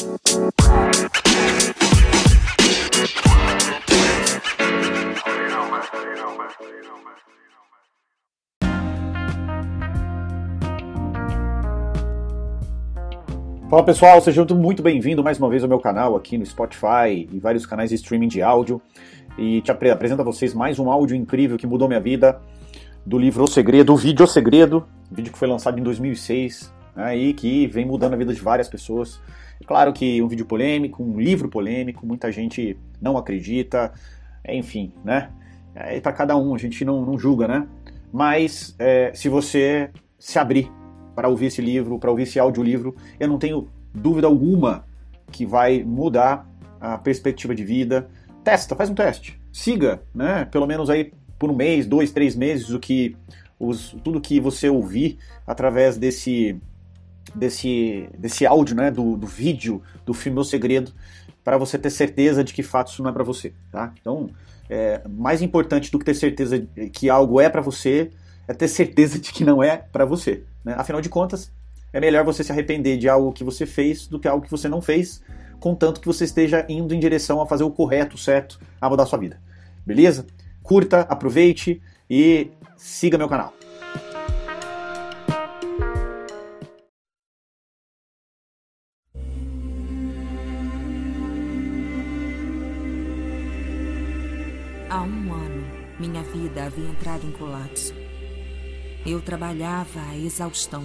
Fala pessoal, sejam muito bem-vindos mais uma vez ao meu canal aqui no Spotify e vários canais de streaming de áudio. E te apresento a vocês mais um áudio incrível que mudou minha vida do livro O Segredo, o vídeo O Segredo, vídeo que foi lançado em 2006 né, e que vem mudando a vida de várias pessoas. Claro que um vídeo polêmico, um livro polêmico, muita gente não acredita, enfim, né? É para cada um, a gente não, não julga, né? Mas é, se você se abrir para ouvir esse livro, para ouvir esse audiolivro, eu não tenho dúvida alguma que vai mudar a perspectiva de vida. Testa, faz um teste. Siga, né? Pelo menos aí por um mês, dois, três meses, o que os, tudo que você ouvir através desse desse desse áudio, né? Do, do vídeo do filme O Segredo, para você ter certeza de que fato isso não é para você, tá? Então, é, mais importante do que ter certeza que algo é para você é ter certeza de que não é para você. Né? Afinal de contas, é melhor você se arrepender de algo que você fez do que algo que você não fez, contanto que você esteja indo em direção a fazer o correto, o certo, a mudar a sua vida. Beleza? Curta, aproveite e siga meu canal. Há um ano, minha vida havia entrado em colapso. Eu trabalhava a exaustão.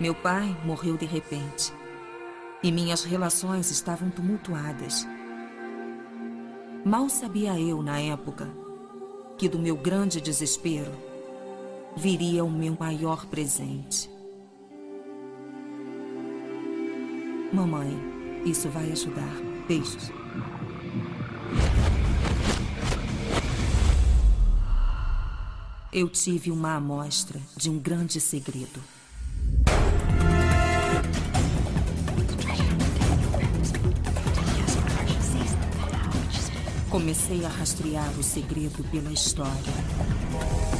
Meu pai morreu de repente. E minhas relações estavam tumultuadas. Mal sabia eu, na época, que do meu grande desespero viria o meu maior presente. Mamãe, isso vai ajudar. Beijos. Eu tive uma amostra de um grande segredo. Comecei a rastrear o segredo pela história.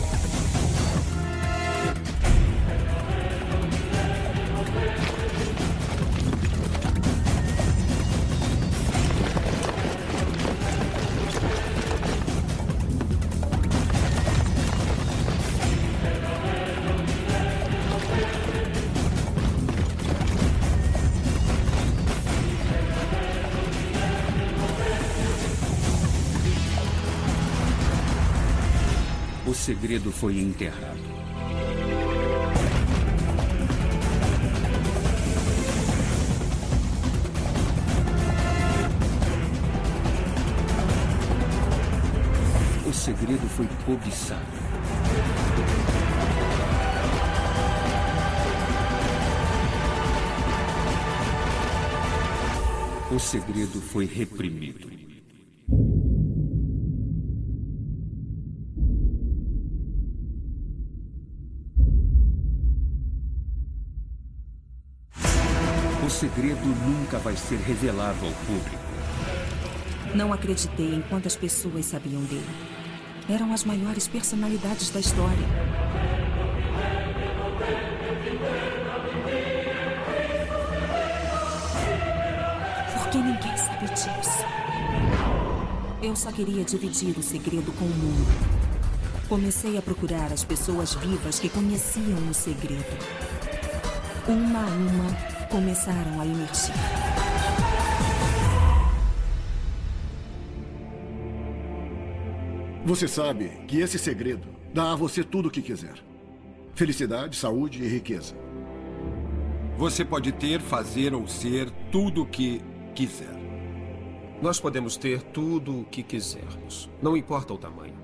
Segredo foi enterrado. O segredo foi cobiçado. O segredo foi reprimido. Segredo nunca vai ser revelado ao público. Não acreditei em quantas pessoas sabiam dele. Eram as maiores personalidades da história. Por que ninguém sabe disso? Eu só queria dividir o segredo com o mundo. Comecei a procurar as pessoas vivas que conheciam o segredo. Uma a uma, começaram a emergir. Você sabe que esse segredo dá a você tudo o que quiser: felicidade, saúde e riqueza. Você pode ter, fazer ou ser tudo o que quiser. Nós podemos ter tudo o que quisermos. Não importa o tamanho.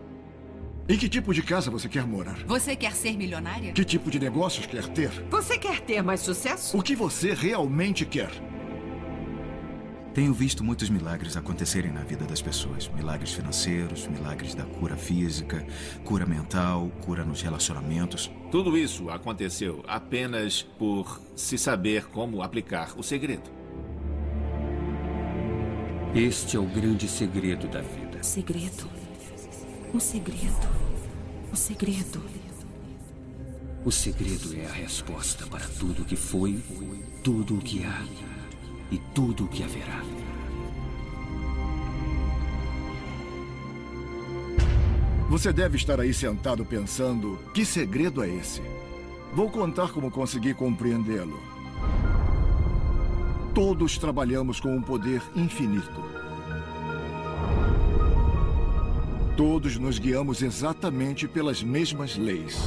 Em que tipo de casa você quer morar? Você quer ser milionária? Que tipo de negócios quer ter? Você quer ter mais sucesso? O que você realmente quer? Tenho visto muitos milagres acontecerem na vida das pessoas. Milagres financeiros, milagres da cura física, cura mental, cura nos relacionamentos. Tudo isso aconteceu apenas por se saber como aplicar o segredo. Este é o grande segredo da vida. Segredo. O segredo. O segredo. O segredo é a resposta para tudo o que foi, tudo o que há e tudo o que haverá. Você deve estar aí sentado pensando: que segredo é esse? Vou contar como consegui compreendê-lo. Todos trabalhamos com um poder infinito. Todos nos guiamos exatamente pelas mesmas leis.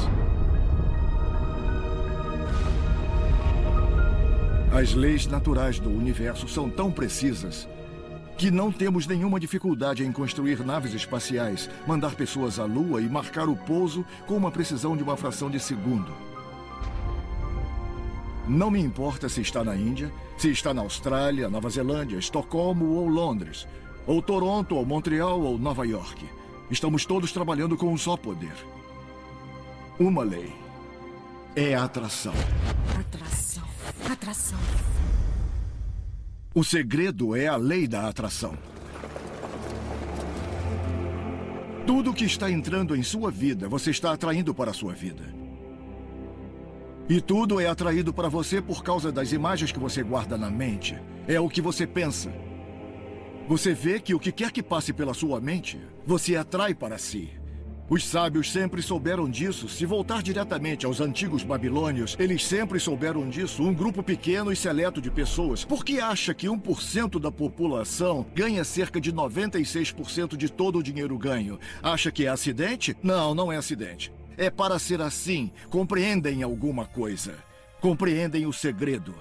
As leis naturais do universo são tão precisas que não temos nenhuma dificuldade em construir naves espaciais, mandar pessoas à Lua e marcar o pouso com uma precisão de uma fração de segundo. Não me importa se está na Índia, se está na Austrália, Nova Zelândia, Estocolmo ou Londres, ou Toronto, ou Montreal ou Nova York. Estamos todos trabalhando com um só poder. Uma lei. É a atração. Atração. Atração. O segredo é a lei da atração. Tudo que está entrando em sua vida, você está atraindo para a sua vida. E tudo é atraído para você por causa das imagens que você guarda na mente. É o que você pensa. Você vê que o que quer que passe pela sua mente, você atrai para si. Os sábios sempre souberam disso. Se voltar diretamente aos antigos babilônios, eles sempre souberam disso. Um grupo pequeno e seleto de pessoas. Por que acha que 1% da população ganha cerca de 96% de todo o dinheiro ganho? Acha que é acidente? Não, não é acidente. É para ser assim. Compreendem alguma coisa. Compreendem o segredo.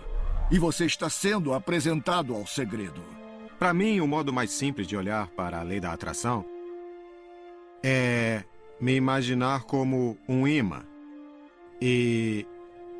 E você está sendo apresentado ao segredo. Para mim, o modo mais simples de olhar para a lei da atração é me imaginar como um imã. E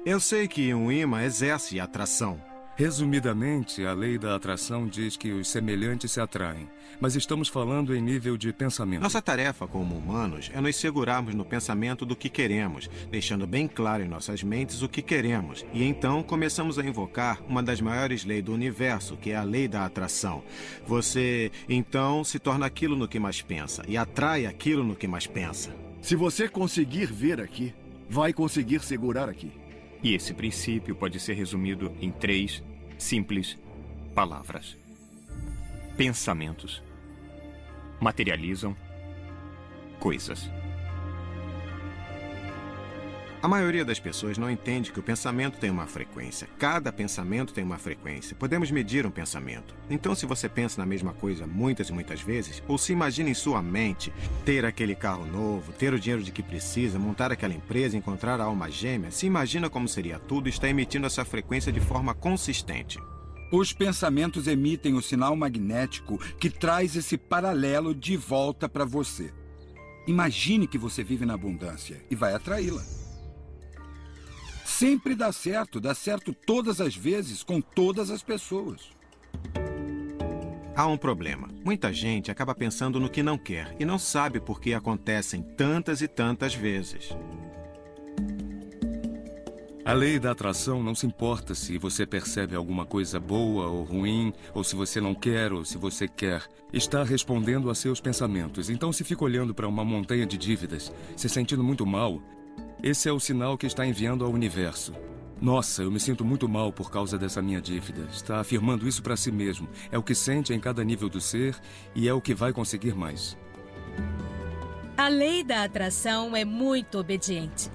eu sei que um imã exerce atração. Resumidamente, a lei da atração diz que os semelhantes se atraem, mas estamos falando em nível de pensamento. Nossa tarefa como humanos é nos segurarmos no pensamento do que queremos, deixando bem claro em nossas mentes o que queremos. E então começamos a invocar uma das maiores leis do universo, que é a lei da atração. Você então se torna aquilo no que mais pensa e atrai aquilo no que mais pensa. Se você conseguir ver aqui, vai conseguir segurar aqui. E esse princípio pode ser resumido em três simples palavras: pensamentos materializam coisas. A maioria das pessoas não entende que o pensamento tem uma frequência. Cada pensamento tem uma frequência. Podemos medir um pensamento. Então, se você pensa na mesma coisa muitas e muitas vezes, ou se imagina em sua mente ter aquele carro novo, ter o dinheiro de que precisa, montar aquela empresa, encontrar a alma gêmea, se imagina como seria tudo e está emitindo essa frequência de forma consistente. Os pensamentos emitem o sinal magnético que traz esse paralelo de volta para você. Imagine que você vive na abundância e vai atraí-la. Sempre dá certo, dá certo todas as vezes, com todas as pessoas. Há um problema. Muita gente acaba pensando no que não quer e não sabe por que acontecem tantas e tantas vezes. A lei da atração não se importa se você percebe alguma coisa boa ou ruim, ou se você não quer ou se você quer. Está respondendo a seus pensamentos. Então, se fica olhando para uma montanha de dívidas, se sentindo muito mal, esse é o sinal que está enviando ao universo. Nossa, eu me sinto muito mal por causa dessa minha dívida. Está afirmando isso para si mesmo. É o que sente em cada nível do ser e é o que vai conseguir mais. A lei da atração é muito obediente.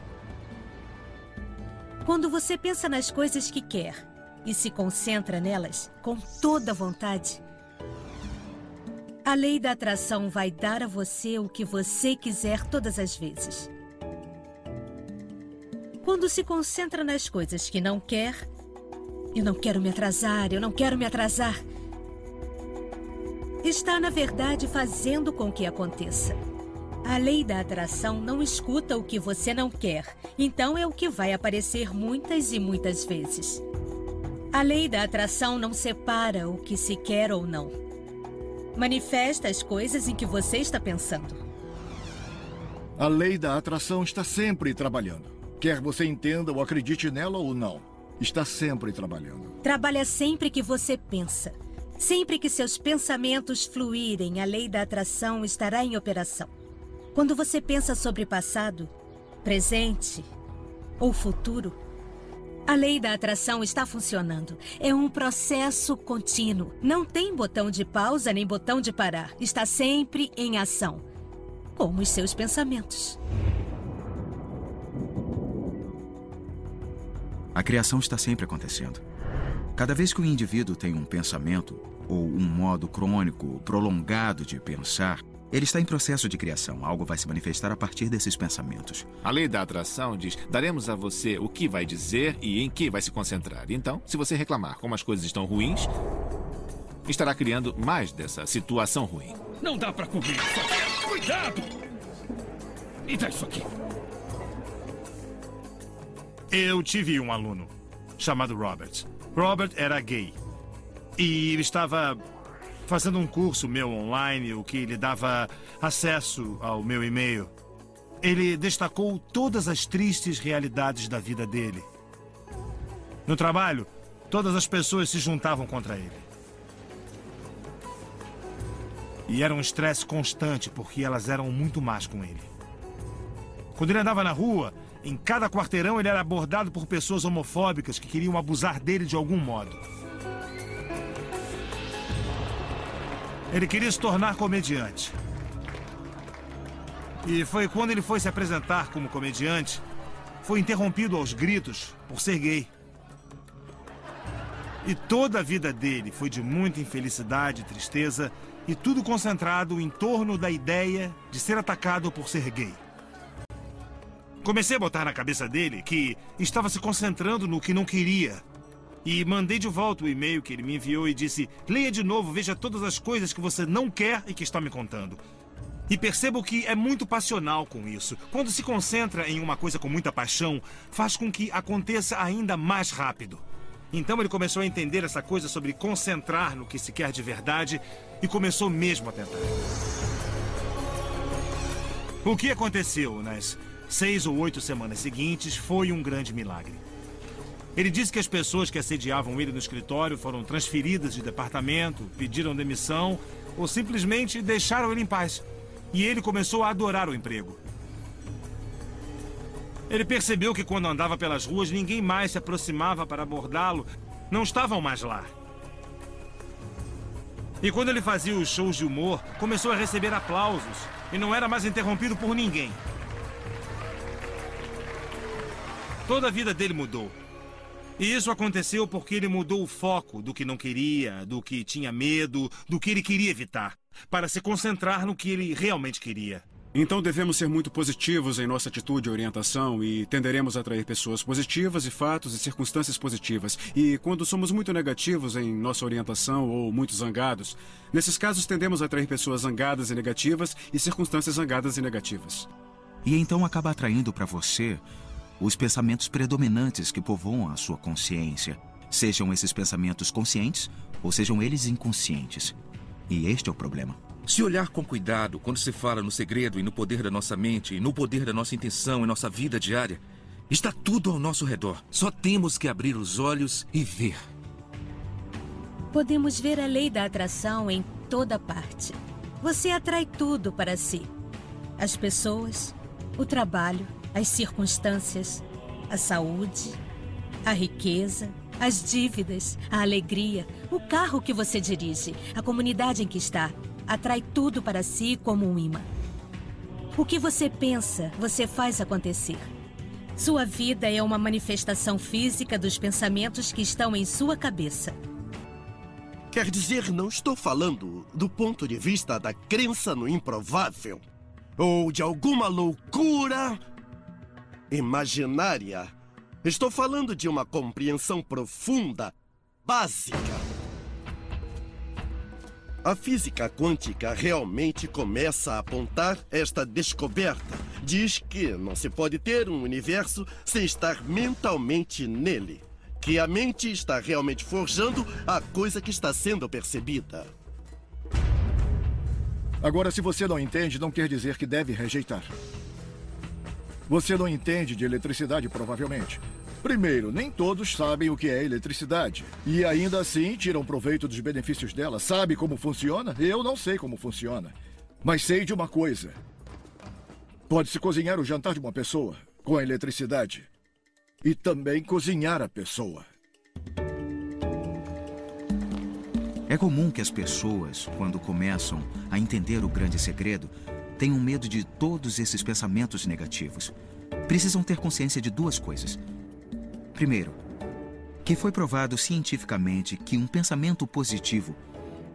Quando você pensa nas coisas que quer e se concentra nelas com toda vontade, a lei da atração vai dar a você o que você quiser todas as vezes. Quando se concentra nas coisas que não quer, eu não quero me atrasar, eu não quero me atrasar. Está, na verdade, fazendo com que aconteça. A lei da atração não escuta o que você não quer, então é o que vai aparecer muitas e muitas vezes. A lei da atração não separa o que se quer ou não. Manifesta as coisas em que você está pensando. A lei da atração está sempre trabalhando. Quer você entenda ou acredite nela ou não, está sempre trabalhando. Trabalha sempre que você pensa. Sempre que seus pensamentos fluírem, a lei da atração estará em operação. Quando você pensa sobre passado, presente ou futuro, A lei da atração está funcionando. É um processo contínuo. Não tem botão de pausa nem botão de parar. Está sempre em ação. Como os seus pensamentos. A criação está sempre acontecendo. Cada vez que o indivíduo tem um pensamento ou um modo crônico prolongado de pensar, ele está em processo de criação. Algo vai se manifestar a partir desses pensamentos. A lei da atração diz: daremos a você o que vai dizer e em que vai se concentrar. Então, se você reclamar como as coisas estão ruins, estará criando mais dessa situação ruim. Não dá para comer isso Cuidado! Me dá isso aqui. Eu tive um aluno chamado Robert. Robert era gay. E estava fazendo um curso meu online, o que lhe dava acesso ao meu e-mail. Ele destacou todas as tristes realidades da vida dele. No trabalho, todas as pessoas se juntavam contra ele. E era um estresse constante, porque elas eram muito más com ele. Quando ele andava na rua, em cada quarteirão ele era abordado por pessoas homofóbicas que queriam abusar dele de algum modo. Ele queria se tornar comediante. E foi quando ele foi se apresentar como comediante, foi interrompido aos gritos por ser gay. E toda a vida dele foi de muita infelicidade e tristeza, e tudo concentrado em torno da ideia de ser atacado por ser gay. Comecei a botar na cabeça dele que estava se concentrando no que não queria e mandei de volta o e-mail que ele me enviou e disse: leia de novo, veja todas as coisas que você não quer e que está me contando. E percebo que é muito passional com isso. Quando se concentra em uma coisa com muita paixão, faz com que aconteça ainda mais rápido. Então ele começou a entender essa coisa sobre concentrar no que se quer de verdade e começou mesmo a tentar. O que aconteceu nas seis ou oito semanas seguintes foi um grande milagre. Ele disse que as pessoas que assediavam ele no escritório foram transferidas de departamento, pediram demissão ou simplesmente deixaram ele em paz. E ele começou a adorar o emprego. Ele percebeu que quando andava pelas ruas, ninguém mais se aproximava para abordá-lo. Não estavam mais lá. E quando ele fazia os shows de humor, começou a receber aplausos e não era mais interrompido por ninguém. Toda a vida dele mudou. E isso aconteceu porque ele mudou o foco do que não queria, do que tinha medo, do que ele queria evitar, para se concentrar no que ele realmente queria. Então devemos ser muito positivos em nossa atitude e orientação e tenderemos a atrair pessoas positivas e fatos e circunstâncias positivas. E quando somos muito negativos em nossa orientação ou muito zangados, nesses casos tendemos a atrair pessoas zangadas e negativas e circunstâncias zangadas e negativas. E então acaba atraindo para você os pensamentos predominantes que povoam a sua consciência, sejam esses pensamentos conscientes ou sejam eles inconscientes. E este é o problema. Se olhar com cuidado quando se fala no segredo e no poder da nossa mente, e no poder da nossa intenção e nossa vida diária, está tudo ao nosso redor. Só temos que abrir os olhos e ver. Podemos ver a lei da atração em toda parte. Você atrai tudo para si: as pessoas, o trabalho, as circunstâncias, a saúde, a riqueza, as dívidas, a alegria, o carro que você dirige, a comunidade em que está. Atrai tudo para si como um imã. O que você pensa, você faz acontecer. Sua vida é uma manifestação física dos pensamentos que estão em sua cabeça. Quer dizer, não estou falando do ponto de vista da crença no improvável ou de alguma loucura imaginária. Estou falando de uma compreensão profunda, básica. A física quântica realmente começa a apontar esta descoberta. Diz que não se pode ter um universo sem estar mentalmente nele. Que a mente está realmente forjando a coisa que está sendo percebida. Agora, se você não entende, não quer dizer que deve rejeitar. Você não entende de eletricidade, provavelmente. Primeiro, nem todos sabem o que é eletricidade. E ainda assim tiram proveito dos benefícios dela. Sabe como funciona? Eu não sei como funciona. Mas sei de uma coisa: pode-se cozinhar o jantar de uma pessoa com a eletricidade. E também cozinhar a pessoa. É comum que as pessoas, quando começam a entender o grande segredo, tenham medo de todos esses pensamentos negativos. Precisam ter consciência de duas coisas. Primeiro, que foi provado cientificamente que um pensamento positivo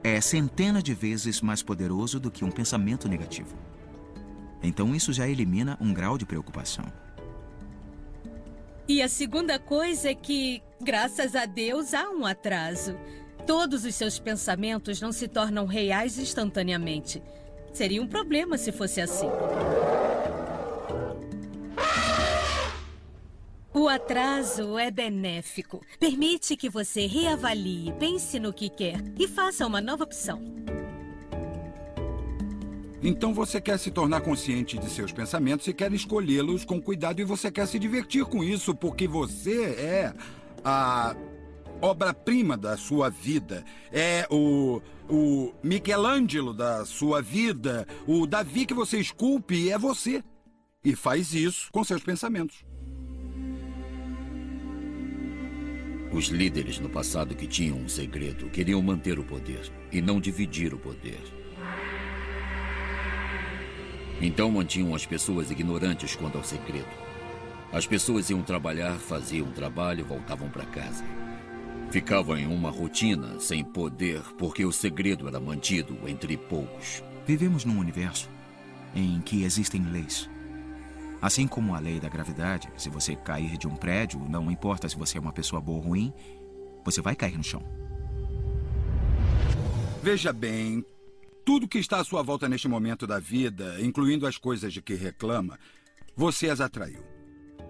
é centena de vezes mais poderoso do que um pensamento negativo. Então isso já elimina um grau de preocupação. E a segunda coisa é que, graças a Deus, há um atraso. Todos os seus pensamentos não se tornam reais instantaneamente. Seria um problema se fosse assim. O atraso é benéfico. Permite que você reavalie, pense no que quer e faça uma nova opção. Então você quer se tornar consciente de seus pensamentos e quer escolhê-los com cuidado e você quer se divertir com isso porque você é a obra-prima da sua vida. É o, o Michelangelo da sua vida. O Davi que você esculpe é você. E faz isso com seus pensamentos. Os líderes no passado que tinham um segredo queriam manter o poder e não dividir o poder. Então mantinham as pessoas ignorantes quanto ao segredo. As pessoas iam trabalhar, faziam trabalho e voltavam para casa. Ficavam em uma rotina sem poder porque o segredo era mantido entre poucos. Vivemos num universo em que existem leis. Assim como a lei da gravidade, se você cair de um prédio, não importa se você é uma pessoa boa ou ruim, você vai cair no chão. Veja bem, tudo que está à sua volta neste momento da vida, incluindo as coisas de que reclama, você as atraiu.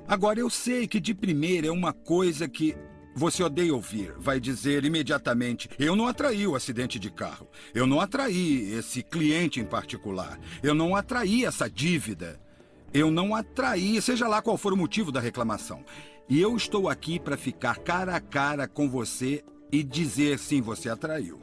Agora, eu sei que de primeira é uma coisa que você odeia ouvir. Vai dizer imediatamente: Eu não atraí o acidente de carro. Eu não atraí esse cliente em particular. Eu não atraí essa dívida. Eu não atraí, seja lá qual for o motivo da reclamação. E eu estou aqui para ficar cara a cara com você e dizer sim, você atraiu.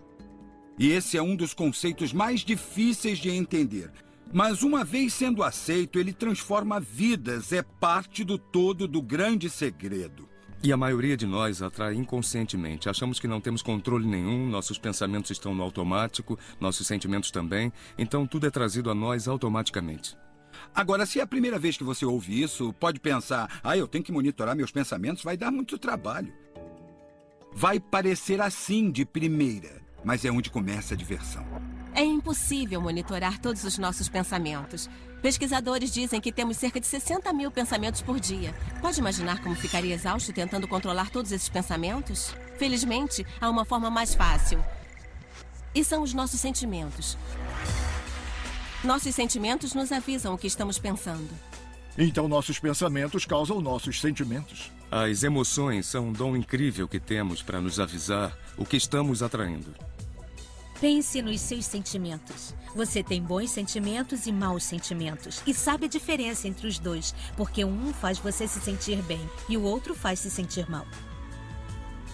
E esse é um dos conceitos mais difíceis de entender. Mas uma vez sendo aceito, ele transforma vidas, é parte do todo do grande segredo. E a maioria de nós atrai inconscientemente. Achamos que não temos controle nenhum, nossos pensamentos estão no automático, nossos sentimentos também, então tudo é trazido a nós automaticamente. Agora, se é a primeira vez que você ouve isso, pode pensar: ah, eu tenho que monitorar meus pensamentos, vai dar muito trabalho. Vai parecer assim de primeira, mas é onde começa a diversão. É impossível monitorar todos os nossos pensamentos. Pesquisadores dizem que temos cerca de 60 mil pensamentos por dia. Pode imaginar como ficaria exausto tentando controlar todos esses pensamentos? Felizmente, há uma forma mais fácil. E são os nossos sentimentos. Nossos sentimentos nos avisam o que estamos pensando. Então nossos pensamentos causam nossos sentimentos. As emoções são um dom incrível que temos para nos avisar o que estamos atraindo. Pense nos seus sentimentos. Você tem bons sentimentos e maus sentimentos. E sabe a diferença entre os dois, porque um faz você se sentir bem e o outro faz se sentir mal.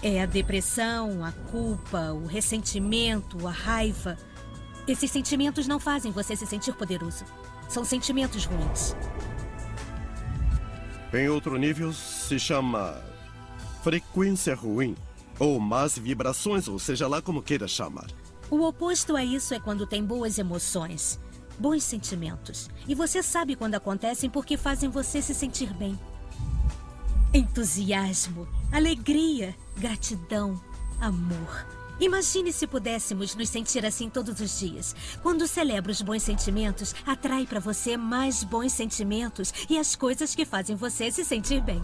É a depressão, a culpa, o ressentimento, a raiva. Esses sentimentos não fazem você se sentir poderoso. São sentimentos ruins. Em outro nível, se chama frequência ruim, ou más vibrações, ou seja lá como queira chamar. O oposto a isso é quando tem boas emoções, bons sentimentos. E você sabe quando acontecem porque fazem você se sentir bem. Entusiasmo, alegria, gratidão, amor. Imagine se pudéssemos nos sentir assim todos os dias. Quando celebra os bons sentimentos, atrai para você mais bons sentimentos e as coisas que fazem você se sentir bem.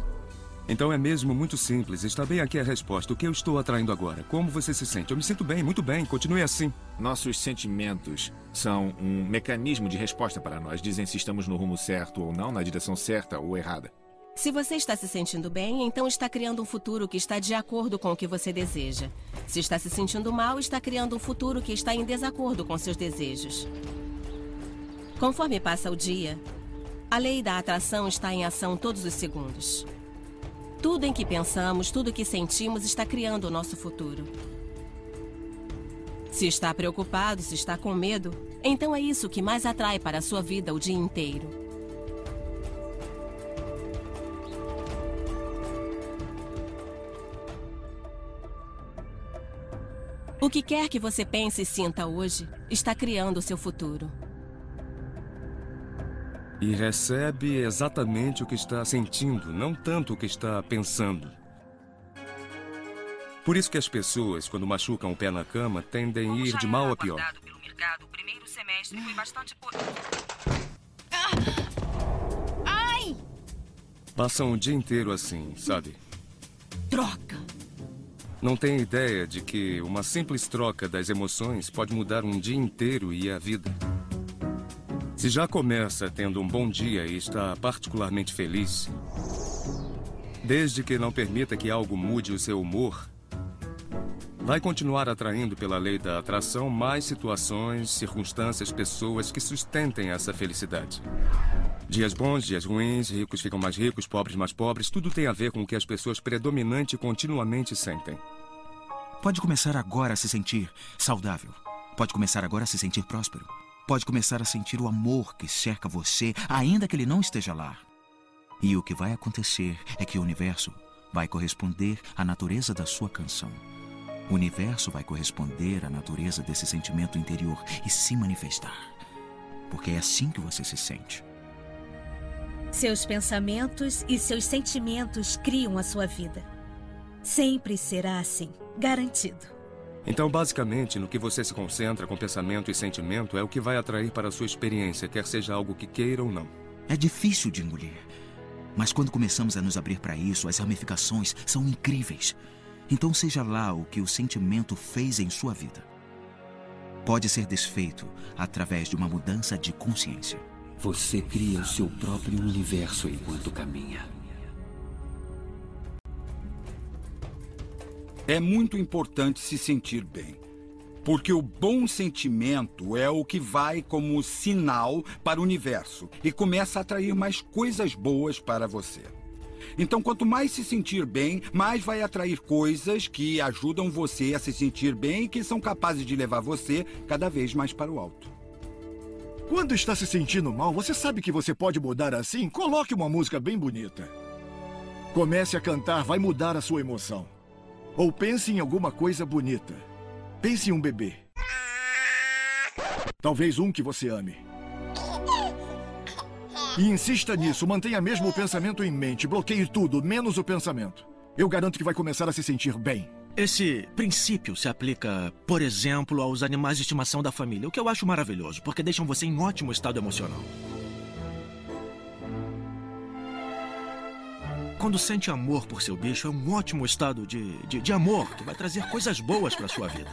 Então é mesmo muito simples. Está bem aqui a resposta. O que eu estou atraindo agora? Como você se sente? Eu me sinto bem, muito bem. Continue assim. Nossos sentimentos são um mecanismo de resposta para nós. Dizem se estamos no rumo certo ou não, na direção certa ou errada. Se você está se sentindo bem, então está criando um futuro que está de acordo com o que você deseja. Se está se sentindo mal, está criando um futuro que está em desacordo com seus desejos. Conforme passa o dia, a lei da atração está em ação todos os segundos. Tudo em que pensamos, tudo que sentimos está criando o nosso futuro. Se está preocupado, se está com medo, então é isso que mais atrai para a sua vida o dia inteiro. O que quer que você pense e sinta hoje está criando o seu futuro. E recebe exatamente o que está sentindo, não tanto o que está pensando. Por isso que as pessoas, quando machucam o pé na cama, tendem a ir de mal a pior. Mercado, bastante Ai! Passam o dia inteiro assim, sabe? Troca! Não tem ideia de que uma simples troca das emoções pode mudar um dia inteiro e a vida. Se já começa tendo um bom dia e está particularmente feliz, desde que não permita que algo mude o seu humor, vai continuar atraindo pela lei da atração mais situações, circunstâncias, pessoas que sustentem essa felicidade. Dias bons, dias ruins, ricos ficam mais ricos, pobres mais pobres, tudo tem a ver com o que as pessoas predominante continuamente sentem. Pode começar agora a se sentir saudável. Pode começar agora a se sentir próspero. Pode começar a sentir o amor que cerca você, ainda que ele não esteja lá. E o que vai acontecer é que o universo vai corresponder à natureza da sua canção. O universo vai corresponder à natureza desse sentimento interior e se manifestar. Porque é assim que você se sente. Seus pensamentos e seus sentimentos criam a sua vida. Sempre será assim, garantido. Então, basicamente, no que você se concentra com pensamento e sentimento é o que vai atrair para a sua experiência, quer seja algo que queira ou não. É difícil de engolir. Mas quando começamos a nos abrir para isso, as ramificações são incríveis. Então, seja lá o que o sentimento fez em sua vida. Pode ser desfeito através de uma mudança de consciência. Você cria o seu próprio universo enquanto caminha. É muito importante se sentir bem. Porque o bom sentimento é o que vai como sinal para o universo e começa a atrair mais coisas boas para você. Então, quanto mais se sentir bem, mais vai atrair coisas que ajudam você a se sentir bem e que são capazes de levar você cada vez mais para o alto. Quando está se sentindo mal, você sabe que você pode mudar assim? Coloque uma música bem bonita. Comece a cantar, vai mudar a sua emoção. Ou pense em alguma coisa bonita. Pense em um bebê. Talvez um que você ame. E insista nisso, mantenha mesmo o pensamento em mente. Bloqueie tudo, menos o pensamento. Eu garanto que vai começar a se sentir bem. Esse princípio se aplica, por exemplo, aos animais de estimação da família, o que eu acho maravilhoso, porque deixam você em ótimo estado emocional. Quando sente amor por seu bicho, é um ótimo estado de, de, de amor que vai trazer coisas boas para sua vida.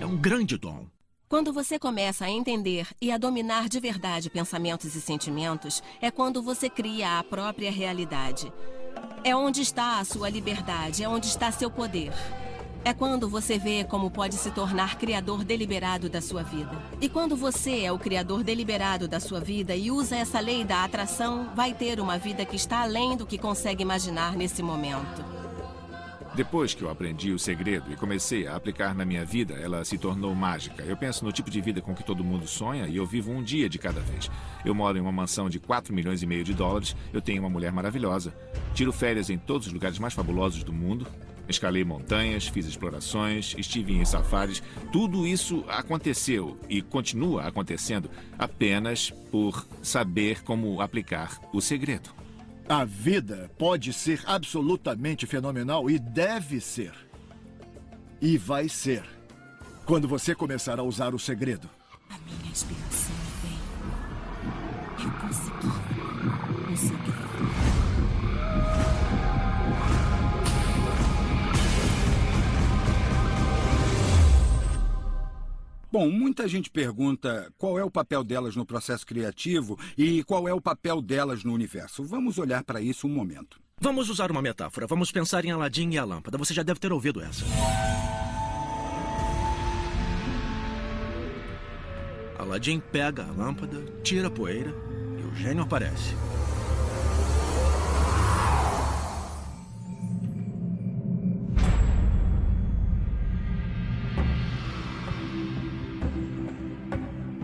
É um grande dom. Quando você começa a entender e a dominar de verdade pensamentos e sentimentos, é quando você cria a própria realidade. É onde está a sua liberdade, é onde está seu poder. É quando você vê como pode se tornar criador deliberado da sua vida. E quando você é o criador deliberado da sua vida e usa essa lei da atração, vai ter uma vida que está além do que consegue imaginar nesse momento. Depois que eu aprendi o segredo e comecei a aplicar na minha vida, ela se tornou mágica. Eu penso no tipo de vida com que todo mundo sonha e eu vivo um dia de cada vez. Eu moro em uma mansão de 4 milhões e meio de dólares, eu tenho uma mulher maravilhosa, tiro férias em todos os lugares mais fabulosos do mundo, escalei montanhas, fiz explorações, estive em safaris. Tudo isso aconteceu e continua acontecendo apenas por saber como aplicar o segredo. A vida pode ser absolutamente fenomenal e deve ser. E vai ser. Quando você começar a usar o segredo. A minha inspiração vem. Eu consegui. O segredo. Bom, muita gente pergunta qual é o papel delas no processo criativo e qual é o papel delas no universo. Vamos olhar para isso um momento. Vamos usar uma metáfora. Vamos pensar em Aladim e a lâmpada. Você já deve ter ouvido essa. Aladim pega a lâmpada, tira a poeira e o gênio aparece.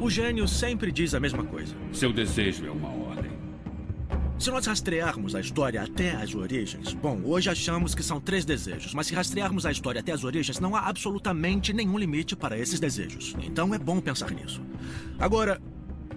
O gênio sempre diz a mesma coisa. Seu desejo é uma ordem. Se nós rastrearmos a história até as origens, bom, hoje achamos que são três desejos, mas se rastrearmos a história até as origens, não há absolutamente nenhum limite para esses desejos. Então é bom pensar nisso. Agora,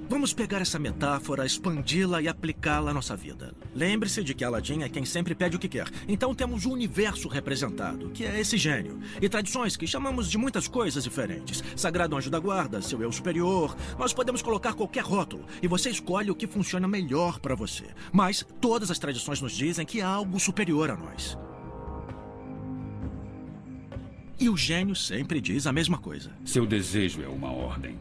Vamos pegar essa metáfora, expandi-la e aplicá-la à nossa vida. Lembre-se de que Aladdin é quem sempre pede o que quer. Então temos o universo representado, que é esse gênio. E tradições que chamamos de muitas coisas diferentes. Sagrado Anjo da Guarda, seu eu superior. Nós podemos colocar qualquer rótulo e você escolhe o que funciona melhor para você. Mas todas as tradições nos dizem que há algo superior a nós. E o gênio sempre diz a mesma coisa. Seu desejo é uma ordem.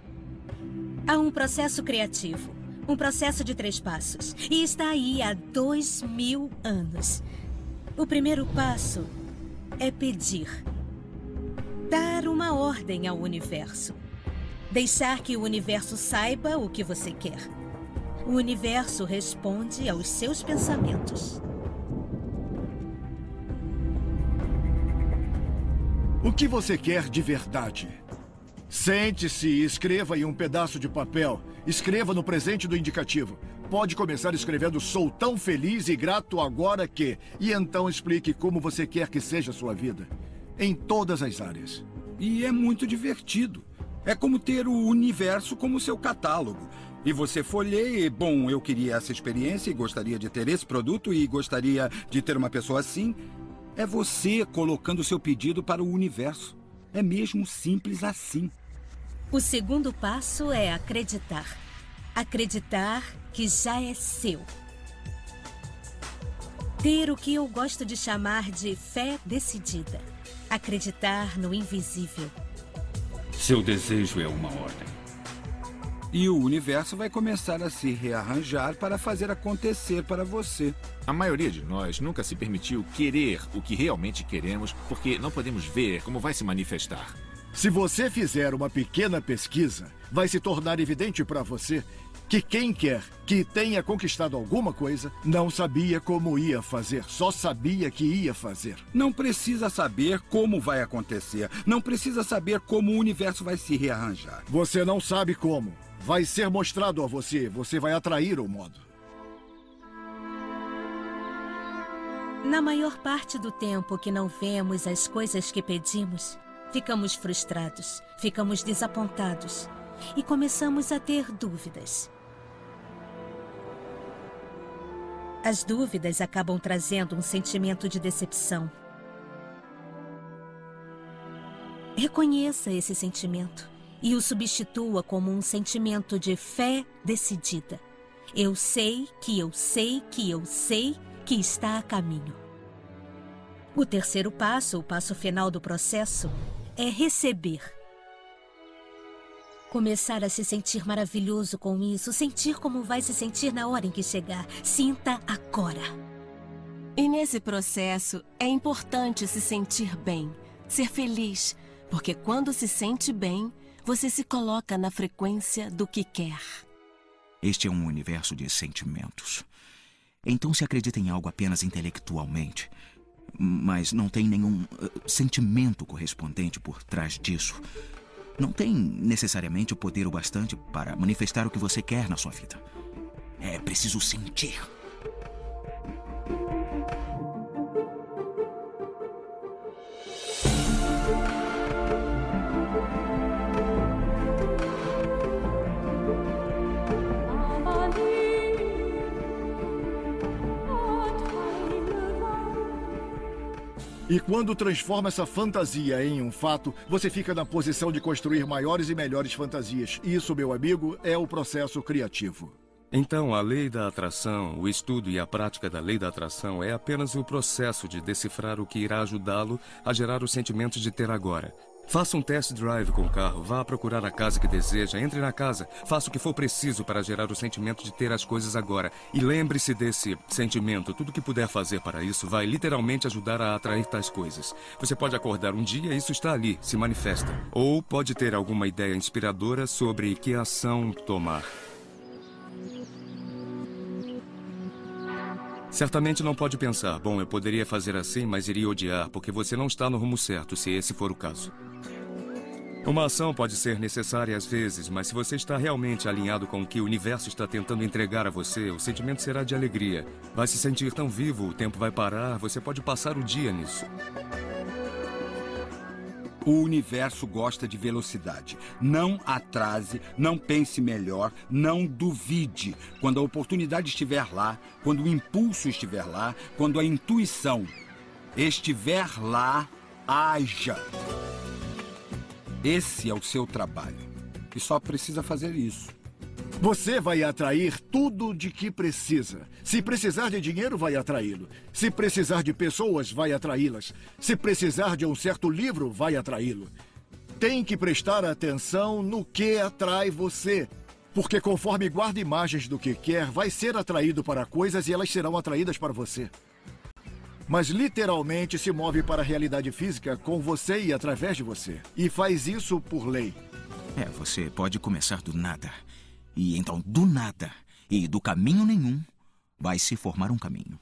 Há um processo criativo. Um processo de três passos. E está aí há dois mil anos. O primeiro passo é pedir. Dar uma ordem ao universo. Deixar que o universo saiba o que você quer. O universo responde aos seus pensamentos. O que você quer de verdade? Sente-se e escreva em um pedaço de papel. Escreva no presente do indicativo. Pode começar escrevendo Sou tão feliz e grato agora que. E então explique como você quer que seja a sua vida. Em todas as áreas. E é muito divertido. É como ter o universo como seu catálogo. E você folheia, e, bom, eu queria essa experiência e gostaria de ter esse produto e gostaria de ter uma pessoa assim. É você colocando seu pedido para o universo. É mesmo simples assim. O segundo passo é acreditar. Acreditar que já é seu. Ter o que eu gosto de chamar de fé decidida. Acreditar no invisível. Seu desejo é uma ordem. E o universo vai começar a se rearranjar para fazer acontecer para você. A maioria de nós nunca se permitiu querer o que realmente queremos porque não podemos ver como vai se manifestar. Se você fizer uma pequena pesquisa, vai se tornar evidente para você que quem quer que tenha conquistado alguma coisa não sabia como ia fazer, só sabia que ia fazer. Não precisa saber como vai acontecer, não precisa saber como o universo vai se rearranjar. Você não sabe como. Vai ser mostrado a você, você vai atrair o modo. Na maior parte do tempo que não vemos as coisas que pedimos, Ficamos frustrados, ficamos desapontados e começamos a ter dúvidas. As dúvidas acabam trazendo um sentimento de decepção. Reconheça esse sentimento e o substitua como um sentimento de fé decidida. Eu sei que eu sei que eu sei que está a caminho. O terceiro passo, o passo final do processo, é receber. Começar a se sentir maravilhoso com isso, sentir como vai se sentir na hora em que chegar. Sinta agora. E nesse processo é importante se sentir bem, ser feliz, porque quando se sente bem, você se coloca na frequência do que quer. Este é um universo de sentimentos. Então, se acredita em algo apenas intelectualmente, mas não tem nenhum uh, sentimento correspondente por trás disso. Não tem necessariamente o poder o bastante para manifestar o que você quer na sua vida. É preciso sentir. E quando transforma essa fantasia em um fato, você fica na posição de construir maiores e melhores fantasias. Isso, meu amigo, é o processo criativo. Então, a lei da atração, o estudo e a prática da lei da atração é apenas o processo de decifrar o que irá ajudá-lo a gerar os sentimentos de ter agora. Faça um test drive com o carro, vá procurar a casa que deseja, entre na casa, faça o que for preciso para gerar o sentimento de ter as coisas agora. E lembre-se desse sentimento. Tudo que puder fazer para isso vai literalmente ajudar a atrair tais coisas. Você pode acordar um dia e isso está ali, se manifesta. Ou pode ter alguma ideia inspiradora sobre que ação tomar. Certamente não pode pensar, bom, eu poderia fazer assim, mas iria odiar, porque você não está no rumo certo, se esse for o caso. Uma ação pode ser necessária às vezes, mas se você está realmente alinhado com o que o universo está tentando entregar a você, o sentimento será de alegria. Vai se sentir tão vivo, o tempo vai parar, você pode passar o dia nisso. O universo gosta de velocidade. Não atrase, não pense melhor, não duvide. Quando a oportunidade estiver lá, quando o impulso estiver lá, quando a intuição estiver lá, haja. Esse é o seu trabalho. E só precisa fazer isso. Você vai atrair tudo de que precisa. Se precisar de dinheiro, vai atraí-lo. Se precisar de pessoas, vai atraí-las. Se precisar de um certo livro, vai atraí-lo. Tem que prestar atenção no que atrai você. Porque conforme guarda imagens do que quer, vai ser atraído para coisas e elas serão atraídas para você. Mas literalmente se move para a realidade física com você e através de você. E faz isso por lei. É, você pode começar do nada. E então, do nada e do caminho nenhum, vai se formar um caminho.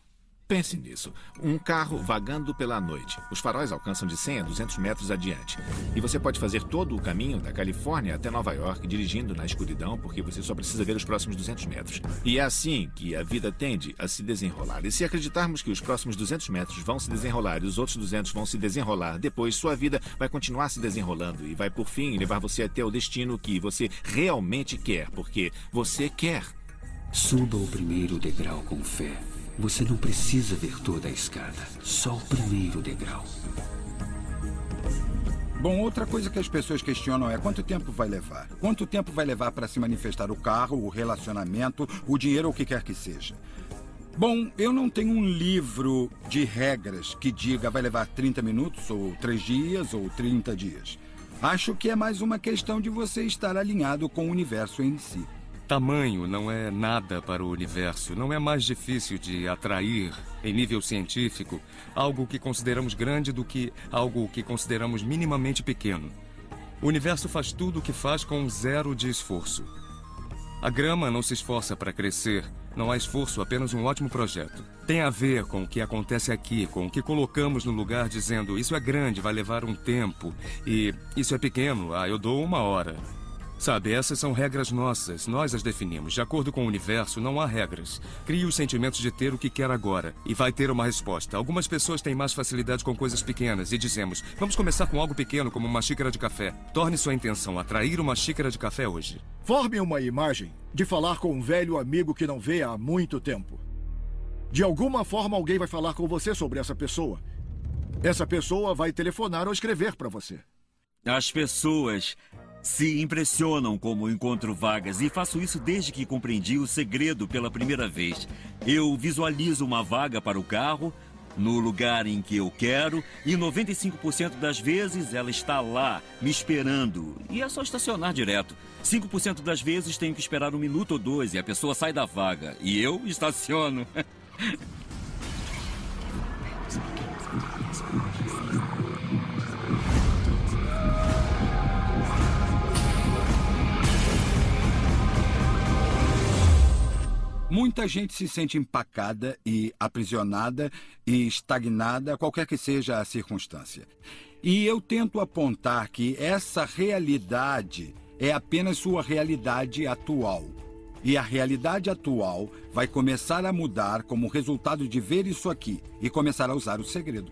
Pense nisso. Um carro vagando pela noite. Os faróis alcançam de 100 a 200 metros adiante. E você pode fazer todo o caminho da Califórnia até Nova York dirigindo na escuridão, porque você só precisa ver os próximos 200 metros. E é assim que a vida tende a se desenrolar. E se acreditarmos que os próximos 200 metros vão se desenrolar e os outros 200 vão se desenrolar, depois sua vida vai continuar se desenrolando e vai, por fim, levar você até o destino que você realmente quer, porque você quer. Suba o primeiro degrau com fé. Você não precisa ver toda a escada, só o primeiro degrau. Bom, outra coisa que as pessoas questionam é quanto tempo vai levar? Quanto tempo vai levar para se manifestar o carro, o relacionamento, o dinheiro ou o que quer que seja? Bom, eu não tenho um livro de regras que diga vai levar 30 minutos, ou 3 dias, ou 30 dias. Acho que é mais uma questão de você estar alinhado com o universo em si. Tamanho não é nada para o universo. Não é mais difícil de atrair, em nível científico, algo que consideramos grande do que algo que consideramos minimamente pequeno. O universo faz tudo o que faz com zero de esforço. A grama não se esforça para crescer. Não há esforço, apenas um ótimo projeto. Tem a ver com o que acontece aqui, com o que colocamos no lugar dizendo isso é grande, vai levar um tempo. E isso é pequeno, ah, eu dou uma hora. Sabe, essas são regras nossas, nós as definimos. De acordo com o universo, não há regras. Crie os sentimentos de ter o que quer agora e vai ter uma resposta. Algumas pessoas têm mais facilidade com coisas pequenas e dizemos: vamos começar com algo pequeno, como uma xícara de café. Torne sua intenção atrair uma xícara de café hoje. Forme uma imagem de falar com um velho amigo que não vê há muito tempo. De alguma forma, alguém vai falar com você sobre essa pessoa. Essa pessoa vai telefonar ou escrever para você. As pessoas se impressionam como encontro vagas e faço isso desde que compreendi o segredo pela primeira vez. Eu visualizo uma vaga para o carro no lugar em que eu quero e 95% das vezes ela está lá, me esperando. E é só estacionar direto. 5% das vezes tenho que esperar um minuto ou dois e a pessoa sai da vaga e eu estaciono. Muita gente se sente empacada e aprisionada e estagnada, qualquer que seja a circunstância. E eu tento apontar que essa realidade é apenas sua realidade atual. E a realidade atual vai começar a mudar como resultado de ver isso aqui e começar a usar o segredo.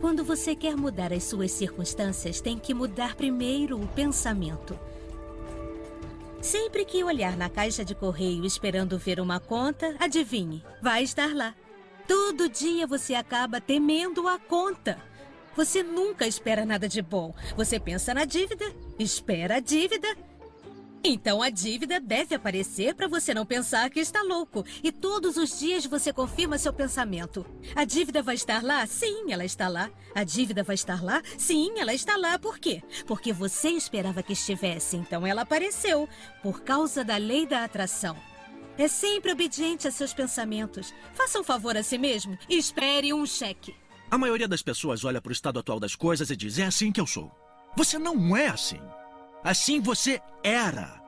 Quando você quer mudar as suas circunstâncias, tem que mudar primeiro o pensamento. Sempre que olhar na caixa de correio esperando ver uma conta, adivinhe, vai estar lá. Todo dia você acaba temendo a conta. Você nunca espera nada de bom. Você pensa na dívida, espera a dívida então a dívida deve aparecer para você não pensar que está louco. E todos os dias você confirma seu pensamento. A dívida vai estar lá? Sim, ela está lá. A dívida vai estar lá? Sim, ela está lá. Por quê? Porque você esperava que estivesse, então ela apareceu. Por causa da lei da atração. É sempre obediente a seus pensamentos. Faça um favor a si mesmo e espere um cheque. A maioria das pessoas olha para o estado atual das coisas e diz: é assim que eu sou. Você não é assim. Assim você era.